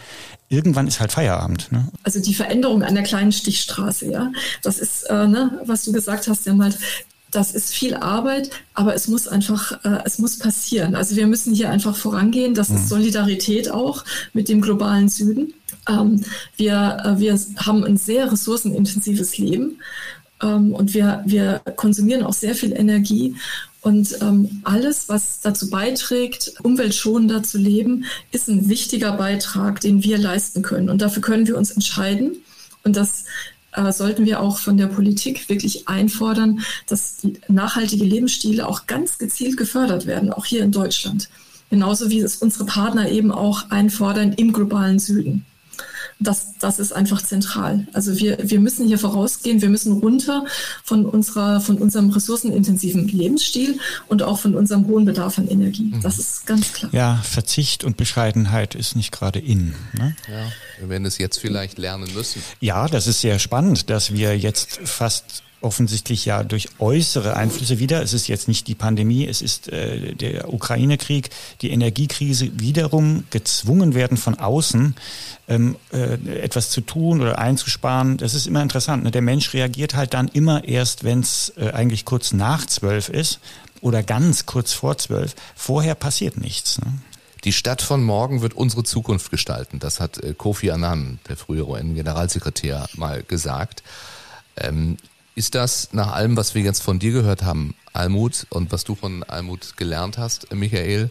Irgendwann ist halt Feierabend. Ne? Also die Veränderung an der kleinen Stichstraße, ja, das ist, äh, ne, was du gesagt hast, ja mal, das ist viel Arbeit, aber es muss einfach, äh, es muss passieren. Also wir müssen hier einfach vorangehen. Das mhm. ist Solidarität auch mit dem globalen Süden. Ähm, wir, äh, wir haben ein sehr ressourcenintensives Leben ähm, und wir, wir konsumieren auch sehr viel Energie. Und ähm, alles, was dazu beiträgt, umweltschonender zu leben, ist ein wichtiger Beitrag, den wir leisten können. Und dafür können wir uns entscheiden. Und das äh, sollten wir auch von der Politik wirklich einfordern, dass nachhaltige Lebensstile auch ganz gezielt gefördert werden, auch hier in Deutschland. Genauso wie es unsere Partner eben auch einfordern im globalen Süden das, das ist einfach zentral. Also wir, wir müssen hier vorausgehen, wir müssen runter von, unserer, von unserem ressourcenintensiven Lebensstil und auch von unserem hohen Bedarf an Energie. Mhm. Das ist ganz klar. Ja, Verzicht und Bescheidenheit ist nicht gerade in. Ne? Ja, wir werden es jetzt vielleicht lernen müssen. Ja, das ist sehr spannend, dass wir jetzt fast offensichtlich ja durch äußere Einflüsse wieder, es ist jetzt nicht die Pandemie, es ist äh, der Ukraine-Krieg, die Energiekrise wiederum gezwungen werden von außen ähm, äh, etwas zu tun oder einzusparen. Das ist immer interessant. Ne? Der Mensch reagiert halt dann immer erst, wenn es äh, eigentlich kurz nach zwölf ist oder ganz kurz vor zwölf. Vorher passiert nichts. Ne? Die Stadt von morgen wird unsere Zukunft gestalten. Das hat äh, Kofi Annan, der frühere UN-Generalsekretär, mal gesagt. Ähm, ist das nach allem, was wir jetzt von dir gehört haben, Almut, und was du von Almut gelernt hast, Michael,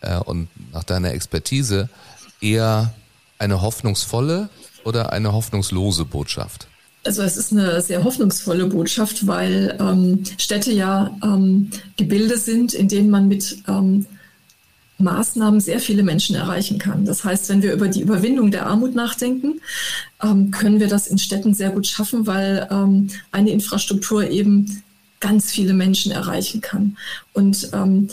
äh, und nach deiner Expertise, eher eine hoffnungsvolle oder eine hoffnungslose Botschaft? Also es ist eine sehr hoffnungsvolle Botschaft, weil ähm, Städte ja ähm, Gebilde sind, in denen man mit ähm, Maßnahmen sehr viele Menschen erreichen kann. Das heißt, wenn wir über die Überwindung der Armut nachdenken, ähm, können wir das in Städten sehr gut schaffen, weil ähm, eine Infrastruktur eben ganz viele Menschen erreichen kann. Und ähm,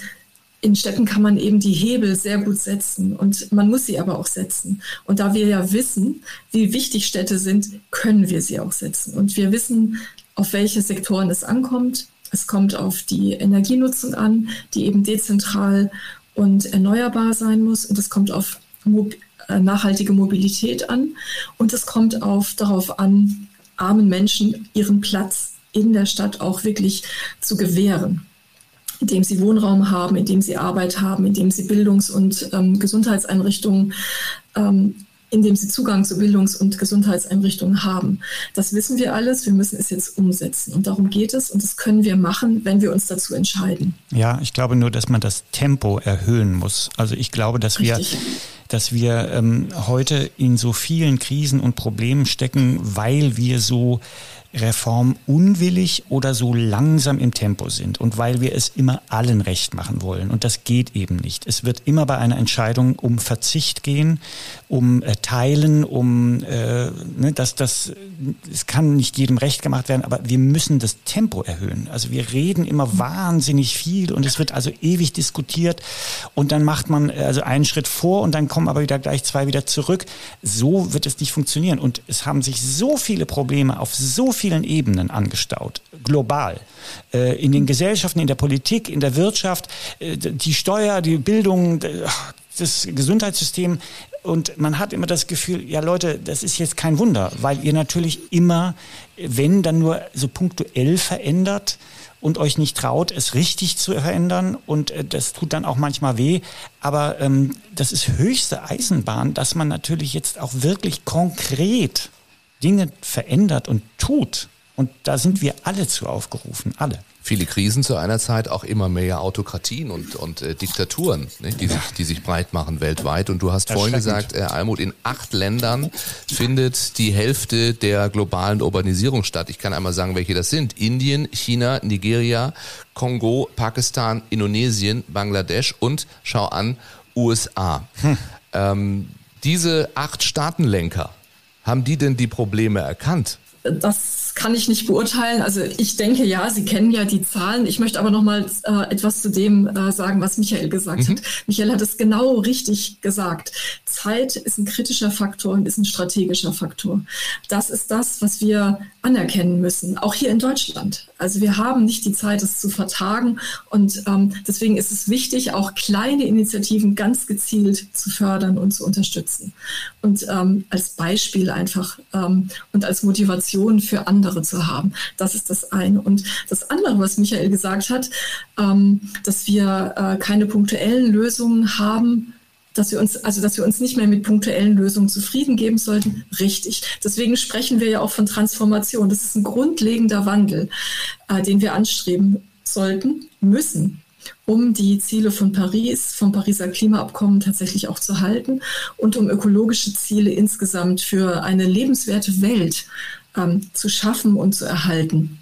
in Städten kann man eben die Hebel sehr gut setzen und man muss sie aber auch setzen. Und da wir ja wissen, wie wichtig Städte sind, können wir sie auch setzen. Und wir wissen, auf welche Sektoren es ankommt. Es kommt auf die Energienutzung an, die eben dezentral und erneuerbar sein muss. Und es kommt auf äh, nachhaltige Mobilität an. Und es kommt auf, darauf an, armen Menschen ihren Platz in der Stadt auch wirklich zu gewähren indem sie Wohnraum haben, indem sie Arbeit haben, indem sie Bildungs- und ähm, Gesundheitseinrichtungen ähm, indem sie Zugang zu Bildungs- und Gesundheitseinrichtungen haben. Das wissen wir alles, wir müssen es jetzt umsetzen. Und darum geht es und das können wir machen, wenn wir uns dazu entscheiden. Ja, ich glaube nur, dass man das Tempo erhöhen muss. Also ich glaube, dass Richtig. wir dass wir ähm, heute in so vielen Krisen und Problemen stecken, weil wir so reformunwillig oder so langsam im Tempo sind und weil wir es immer allen recht machen wollen. Und das geht eben nicht. Es wird immer bei einer Entscheidung um Verzicht gehen, um äh, Teilen, um äh, ne, dass das es kann nicht jedem recht gemacht werden, aber wir müssen das Tempo erhöhen. Also wir reden immer wahnsinnig viel und es wird also ewig diskutiert und dann macht man äh, also einen Schritt vor und dann kommen aber wieder gleich zwei wieder zurück. So wird es nicht funktionieren und es haben sich so viele Probleme auf so vielen Ebenen angestaut, global, äh, in den Gesellschaften, in der Politik, in der Wirtschaft, äh, die Steuer, die Bildung, das Gesundheitssystem. Und man hat immer das Gefühl, ja Leute, das ist jetzt kein Wunder, weil ihr natürlich immer, wenn dann nur so punktuell verändert und euch nicht traut, es richtig zu verändern. Und äh, das tut dann auch manchmal weh. Aber ähm, das ist höchste Eisenbahn, dass man natürlich jetzt auch wirklich konkret Dinge verändert und tut. Und da sind wir alle zu aufgerufen, alle. Viele Krisen zu einer Zeit, auch immer mehr Autokratien und, und äh, Diktaturen, ne, die, sich, die sich breit machen weltweit. Und du hast vorhin gesagt, äh, Almut, in acht Ländern findet die Hälfte der globalen Urbanisierung statt. Ich kann einmal sagen, welche das sind. Indien, China, Nigeria, Kongo, Pakistan, Indonesien, Bangladesch und, schau an, USA. Hm. Ähm, diese acht Staatenlenker, haben die denn die Probleme erkannt? Das kann ich nicht beurteilen. Also ich denke ja, Sie kennen ja die Zahlen. Ich möchte aber noch mal äh, etwas zu dem äh, sagen, was Michael gesagt mhm. hat. Michael hat es genau richtig gesagt. Zeit ist ein kritischer Faktor und ist ein strategischer Faktor. Das ist das, was wir anerkennen müssen, auch hier in Deutschland. Also wir haben nicht die Zeit, es zu vertagen und ähm, deswegen ist es wichtig, auch kleine Initiativen ganz gezielt zu fördern und zu unterstützen. Und ähm, als Beispiel einfach ähm, und als Motivation für andere zu haben. Das ist das eine. Und das andere, was Michael gesagt hat, ähm, dass wir äh, keine punktuellen Lösungen haben, dass wir uns, also dass wir uns nicht mehr mit punktuellen Lösungen zufrieden geben sollten, richtig. Deswegen sprechen wir ja auch von Transformation. Das ist ein grundlegender Wandel, äh, den wir anstreben sollten, müssen, um die Ziele von Paris, vom Pariser Klimaabkommen tatsächlich auch zu halten und um ökologische Ziele insgesamt für eine lebenswerte Welt ähm, zu schaffen und zu erhalten.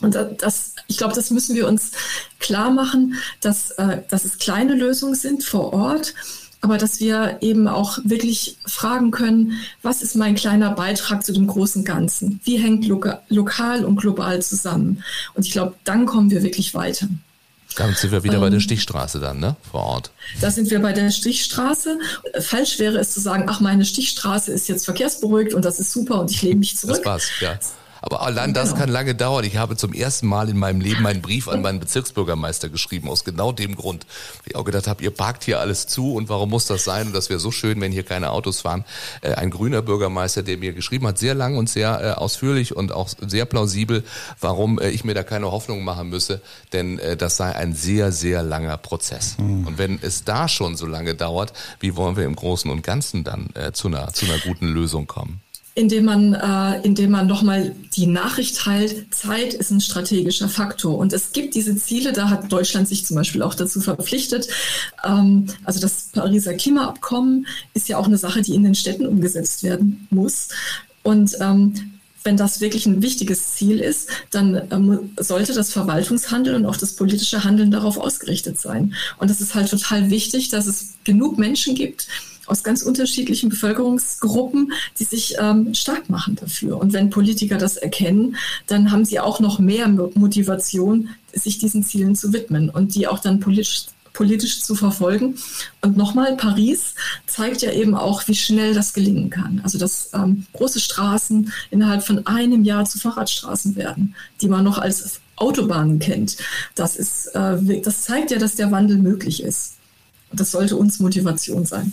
Und das, ich glaube, das müssen wir uns klar machen, dass, äh, dass es kleine Lösungen sind vor Ort, aber dass wir eben auch wirklich fragen können, was ist mein kleiner Beitrag zu dem großen Ganzen? Wie hängt loka lokal und global zusammen? Und ich glaube, dann kommen wir wirklich weiter. Damit sind wir wieder ähm, bei der ähm, Stichstraße dann, ne? Vor Ort. Da sind wir bei der Stichstraße. Falsch wäre es zu sagen, ach, meine Stichstraße ist jetzt verkehrsberuhigt und das ist super und ich lehne mich zurück. Das war's, ja. Aber allein das genau. kann lange dauern. Ich habe zum ersten Mal in meinem Leben einen Brief an meinen Bezirksbürgermeister geschrieben, aus genau dem Grund. Ich auch gedacht habe, ihr parkt hier alles zu und warum muss das sein? Und das wäre so schön, wenn hier keine Autos fahren. Äh, ein grüner Bürgermeister, der mir geschrieben hat, sehr lang und sehr äh, ausführlich und auch sehr plausibel, warum äh, ich mir da keine Hoffnung machen müsse, denn das sei ein sehr, sehr langer Prozess. Mhm. Und wenn es da schon so lange dauert, wie wollen wir im Großen und Ganzen dann zu einer, zu einer guten Lösung kommen? Indem man, äh, indem man nochmal die Nachricht teilt, Zeit ist ein strategischer Faktor. Und es gibt diese Ziele, da hat Deutschland sich zum Beispiel auch dazu verpflichtet. Ähm, also das Pariser Klimaabkommen ist ja auch eine Sache, die in den Städten umgesetzt werden muss. Und ähm, wenn das wirklich ein wichtiges Ziel ist, dann ähm, sollte das Verwaltungshandeln und auch das politische Handeln darauf ausgerichtet sein. Und es ist halt total wichtig, dass es genug Menschen gibt, aus ganz unterschiedlichen Bevölkerungsgruppen, die sich ähm, stark machen dafür. Und wenn Politiker das erkennen, dann haben sie auch noch mehr Motivation, sich diesen Zielen zu widmen und die auch dann politisch politisch zu verfolgen. Und nochmal, Paris zeigt ja eben auch, wie schnell das gelingen kann. Also dass ähm, große Straßen innerhalb von einem Jahr zu Fahrradstraßen werden, die man noch als Autobahnen kennt. Das, ist, äh, das zeigt ja, dass der Wandel möglich ist. Und das sollte uns Motivation sein.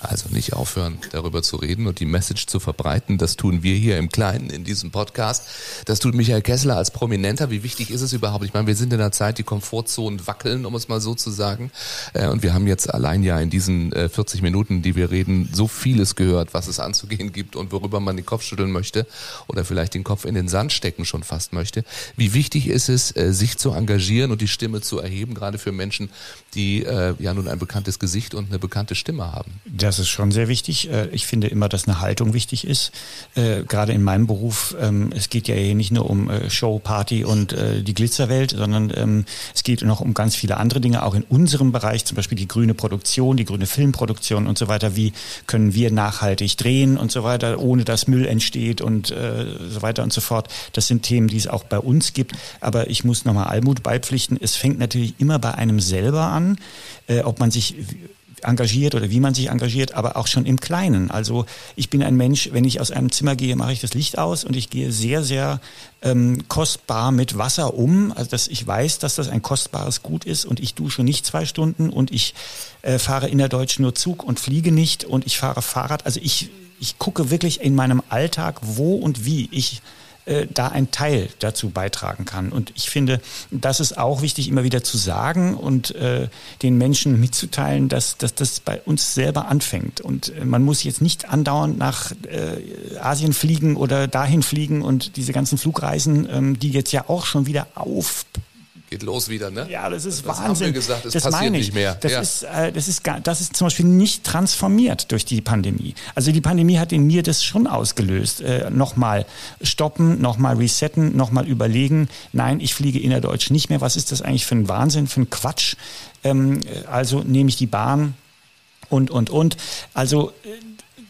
Also nicht aufhören, darüber zu reden und die Message zu verbreiten. Das tun wir hier im Kleinen in diesem Podcast. Das tut Michael Kessler als Prominenter. Wie wichtig ist es überhaupt? Ich meine, wir sind in einer Zeit, die Komfortzonen wackeln, um es mal so zu sagen. Äh, und wir haben jetzt allein ja in diesen 40 äh, Minuten, die wir reden, so vieles gehört, was es anzugehen gibt und worüber man den Kopf schütteln möchte oder vielleicht den Kopf in den Sand stecken schon fast möchte. Wie wichtig ist es, äh, sich zu engagieren und die Stimme zu erheben, gerade für Menschen, die ja nun ein bekanntes Gesicht und eine bekannte Stimme haben? Das ist schon sehr wichtig. Äh, ich finde immer, dass eine Haltung wichtig ist. Äh, gerade in meinem Beruf, ähm, es geht ja hier nicht nur um äh, Show, Party und die Glitzerwelt, sondern ähm, es geht noch um ganz viele andere Dinge, auch in unserem Bereich, zum Beispiel die grüne Produktion, die grüne Filmproduktion und so weiter. Wie können wir nachhaltig drehen und so weiter, ohne dass Müll entsteht und so weiter und so fort. Das sind Themen, die es auch bei uns gibt. Aber ich muss nochmal Almut beipflichten. Es fängt natürlich immer bei einem selber an, ob man sich engagiert oder wie man sich engagiert, aber auch schon im Kleinen. Also ich bin ein Mensch, wenn ich aus einem Zimmer gehe, mache ich das Licht aus und ich gehe sehr, sehr ähm, kostbar mit Wasser um. Also dass ich weiß, dass das ein kostbares Gut ist und ich dusche nicht zwei Stunden und ich äh, fahre innerdeutsch nur Zug und fliege nicht und ich fahre Fahrrad. Also ich, ich gucke wirklich in meinem Alltag, wo und wie ich äh, da ein Teil dazu beitragen kann. Und ich finde, das ist auch wichtig, immer wieder zu sagen und äh, den Menschen mitzuteilen, dass, dass das bei uns selber anfängt. Und äh, man muss jetzt nicht andauernd nach äh, Asien fliegen oder dahin fliegen und diese ganzen Flugreisen, ähm, die jetzt ja auch schon wieder auf geht los wieder, ne? Ja, das ist das Wahnsinn. Haben wir gesagt, das, das passiert nicht mehr. Das, ja. ist, äh, das, ist, das ist zum Beispiel nicht transformiert durch die Pandemie. Also die Pandemie hat in mir das schon ausgelöst. Äh, nochmal stoppen, nochmal resetten, nochmal überlegen. Nein, ich fliege innerdeutsch nicht mehr. Was ist das eigentlich für ein Wahnsinn, für ein Quatsch? Ähm, also nehme ich die Bahn und, und, und. Also äh,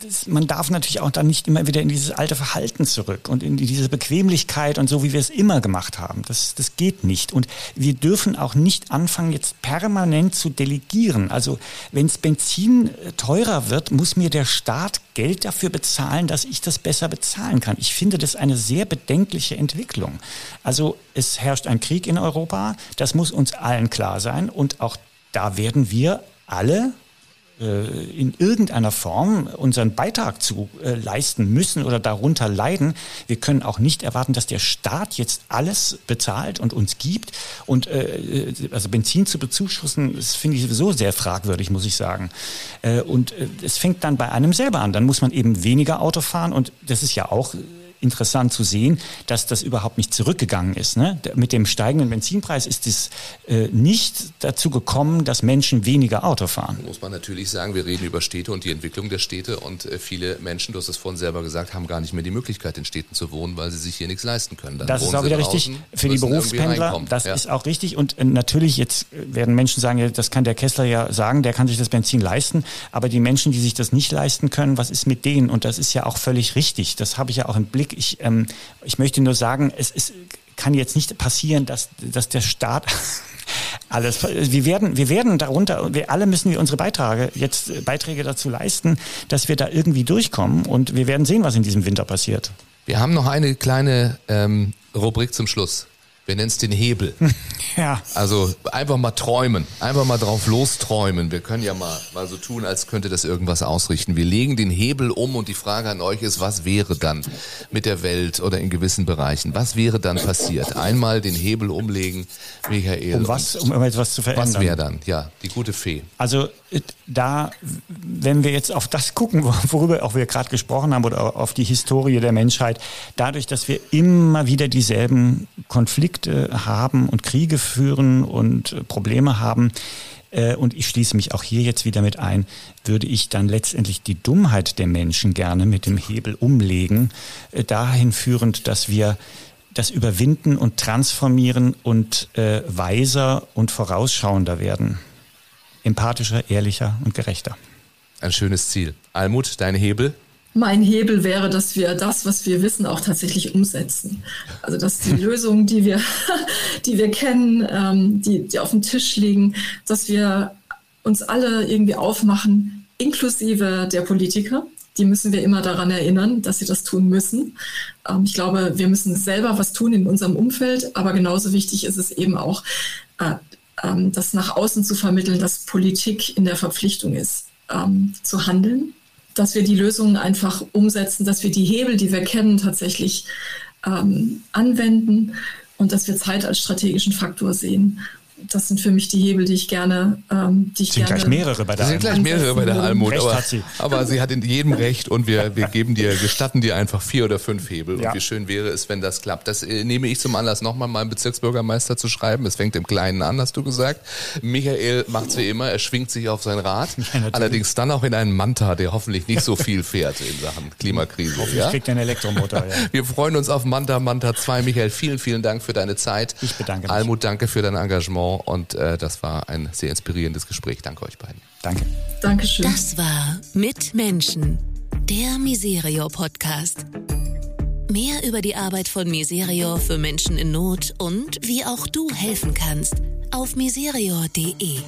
das, man darf natürlich auch dann nicht immer wieder in dieses alte Verhalten zurück und in diese Bequemlichkeit und so, wie wir es immer gemacht haben. Das, das geht nicht. Und wir dürfen auch nicht anfangen, jetzt permanent zu delegieren. Also wenn es Benzin äh, teurer wird, muss mir der Staat Geld dafür bezahlen, dass ich das besser bezahlen kann. Ich finde das eine sehr bedenkliche Entwicklung. Also es herrscht ein Krieg in Europa, das muss uns allen klar sein und auch da werden wir alle in irgendeiner Form unseren Beitrag zu äh, leisten müssen oder darunter leiden. Wir können auch nicht erwarten, dass der Staat jetzt alles bezahlt und uns gibt. Und äh, also Benzin zu bezuschussen, das finde ich sowieso sehr fragwürdig, muss ich sagen. Äh, und äh, es fängt dann bei einem selber an. Dann muss man eben weniger Auto fahren und das ist ja auch interessant zu sehen, dass das überhaupt nicht zurückgegangen ist. Ne? Mit dem steigenden Benzinpreis ist es äh, nicht dazu gekommen, dass Menschen weniger Auto fahren. Muss man natürlich sagen, wir reden über Städte und die Entwicklung der Städte und äh, viele Menschen, du hast es vorhin selber gesagt, haben gar nicht mehr die Möglichkeit, in Städten zu wohnen, weil sie sich hier nichts leisten können. Dann das ist auch wieder richtig für die Berufspendler. Das ja. ist auch richtig und äh, natürlich jetzt werden Menschen sagen, das kann der Kessler ja sagen, der kann sich das Benzin leisten, aber die Menschen, die sich das nicht leisten können, was ist mit denen? Und das ist ja auch völlig richtig. Das habe ich ja auch im Blick. Ich, ähm, ich möchte nur sagen, es, es kann jetzt nicht passieren, dass, dass der Staat alles. Wir werden, wir werden darunter, wir alle müssen wir unsere Beiträge jetzt Beiträge dazu leisten, dass wir da irgendwie durchkommen und wir werden sehen, was in diesem Winter passiert. Wir haben noch eine kleine ähm, Rubrik zum Schluss. Wir nennen es den Hebel. Ja. Also einfach mal träumen, einfach mal drauf losträumen. Wir können ja mal, mal so tun, als könnte das irgendwas ausrichten. Wir legen den Hebel um und die Frage an euch ist, was wäre dann mit der Welt oder in gewissen Bereichen? Was wäre dann passiert? Einmal den Hebel umlegen, Michael. Um was, um etwas zu verändern? Was wäre dann? Ja, die gute Fee. Also da, wenn wir jetzt auf das gucken, worüber auch wir gerade gesprochen haben oder auf die Historie der Menschheit, dadurch, dass wir immer wieder dieselben Konflikte Konflikte haben und Kriege führen und äh, Probleme haben, äh, und ich schließe mich auch hier jetzt wieder mit ein, würde ich dann letztendlich die Dummheit der Menschen gerne mit dem Hebel umlegen, äh, dahin führend, dass wir das überwinden und transformieren und äh, weiser und vorausschauender werden. Empathischer, ehrlicher und gerechter. Ein schönes Ziel. Almut, dein Hebel? Mein Hebel wäre, dass wir das, was wir wissen, auch tatsächlich umsetzen. Also dass die Lösungen, die wir, die wir kennen, ähm, die, die auf dem Tisch liegen, dass wir uns alle irgendwie aufmachen, inklusive der Politiker. Die müssen wir immer daran erinnern, dass sie das tun müssen. Ähm, ich glaube, wir müssen selber was tun in unserem Umfeld, aber genauso wichtig ist es eben auch, äh, ähm, das nach außen zu vermitteln, dass Politik in der Verpflichtung ist, ähm, zu handeln dass wir die Lösungen einfach umsetzen, dass wir die Hebel, die wir kennen, tatsächlich ähm, anwenden und dass wir Zeit als strategischen Faktor sehen. Das sind für mich die Hebel, die ich gerne, ähm, die ich sind gerne. gleich mehrere bei der Es sind gleich mehrere bei der Almut, Recht aber, hat sie. aber sie hat in jedem Recht und wir, wir geben dir, gestatten dir einfach vier oder fünf Hebel. Ja. Und wie schön wäre es, wenn das klappt. Das äh, nehme ich zum Anlass, nochmal meinem Bezirksbürgermeister zu schreiben. Es fängt im Kleinen an, hast du gesagt. Michael macht's wie immer, er schwingt sich auf sein Rad. natürlich. allerdings dann auch in einen Manta, der hoffentlich nicht so viel fährt in Sachen Klimakrise. Hoffentlich Ja? kriegt er einen Elektromotor. Ja. Wir freuen uns auf Manta Manta 2. Michael, vielen, vielen Dank für deine Zeit. Ich bedanke mich. Almut, danke für dein Engagement und äh, das war ein sehr inspirierendes Gespräch. Danke euch beiden. Danke. Dankeschön. Das war Mit Menschen, der Miserio Podcast. Mehr über die Arbeit von Miserio für Menschen in Not und wie auch du helfen kannst auf miserio.de.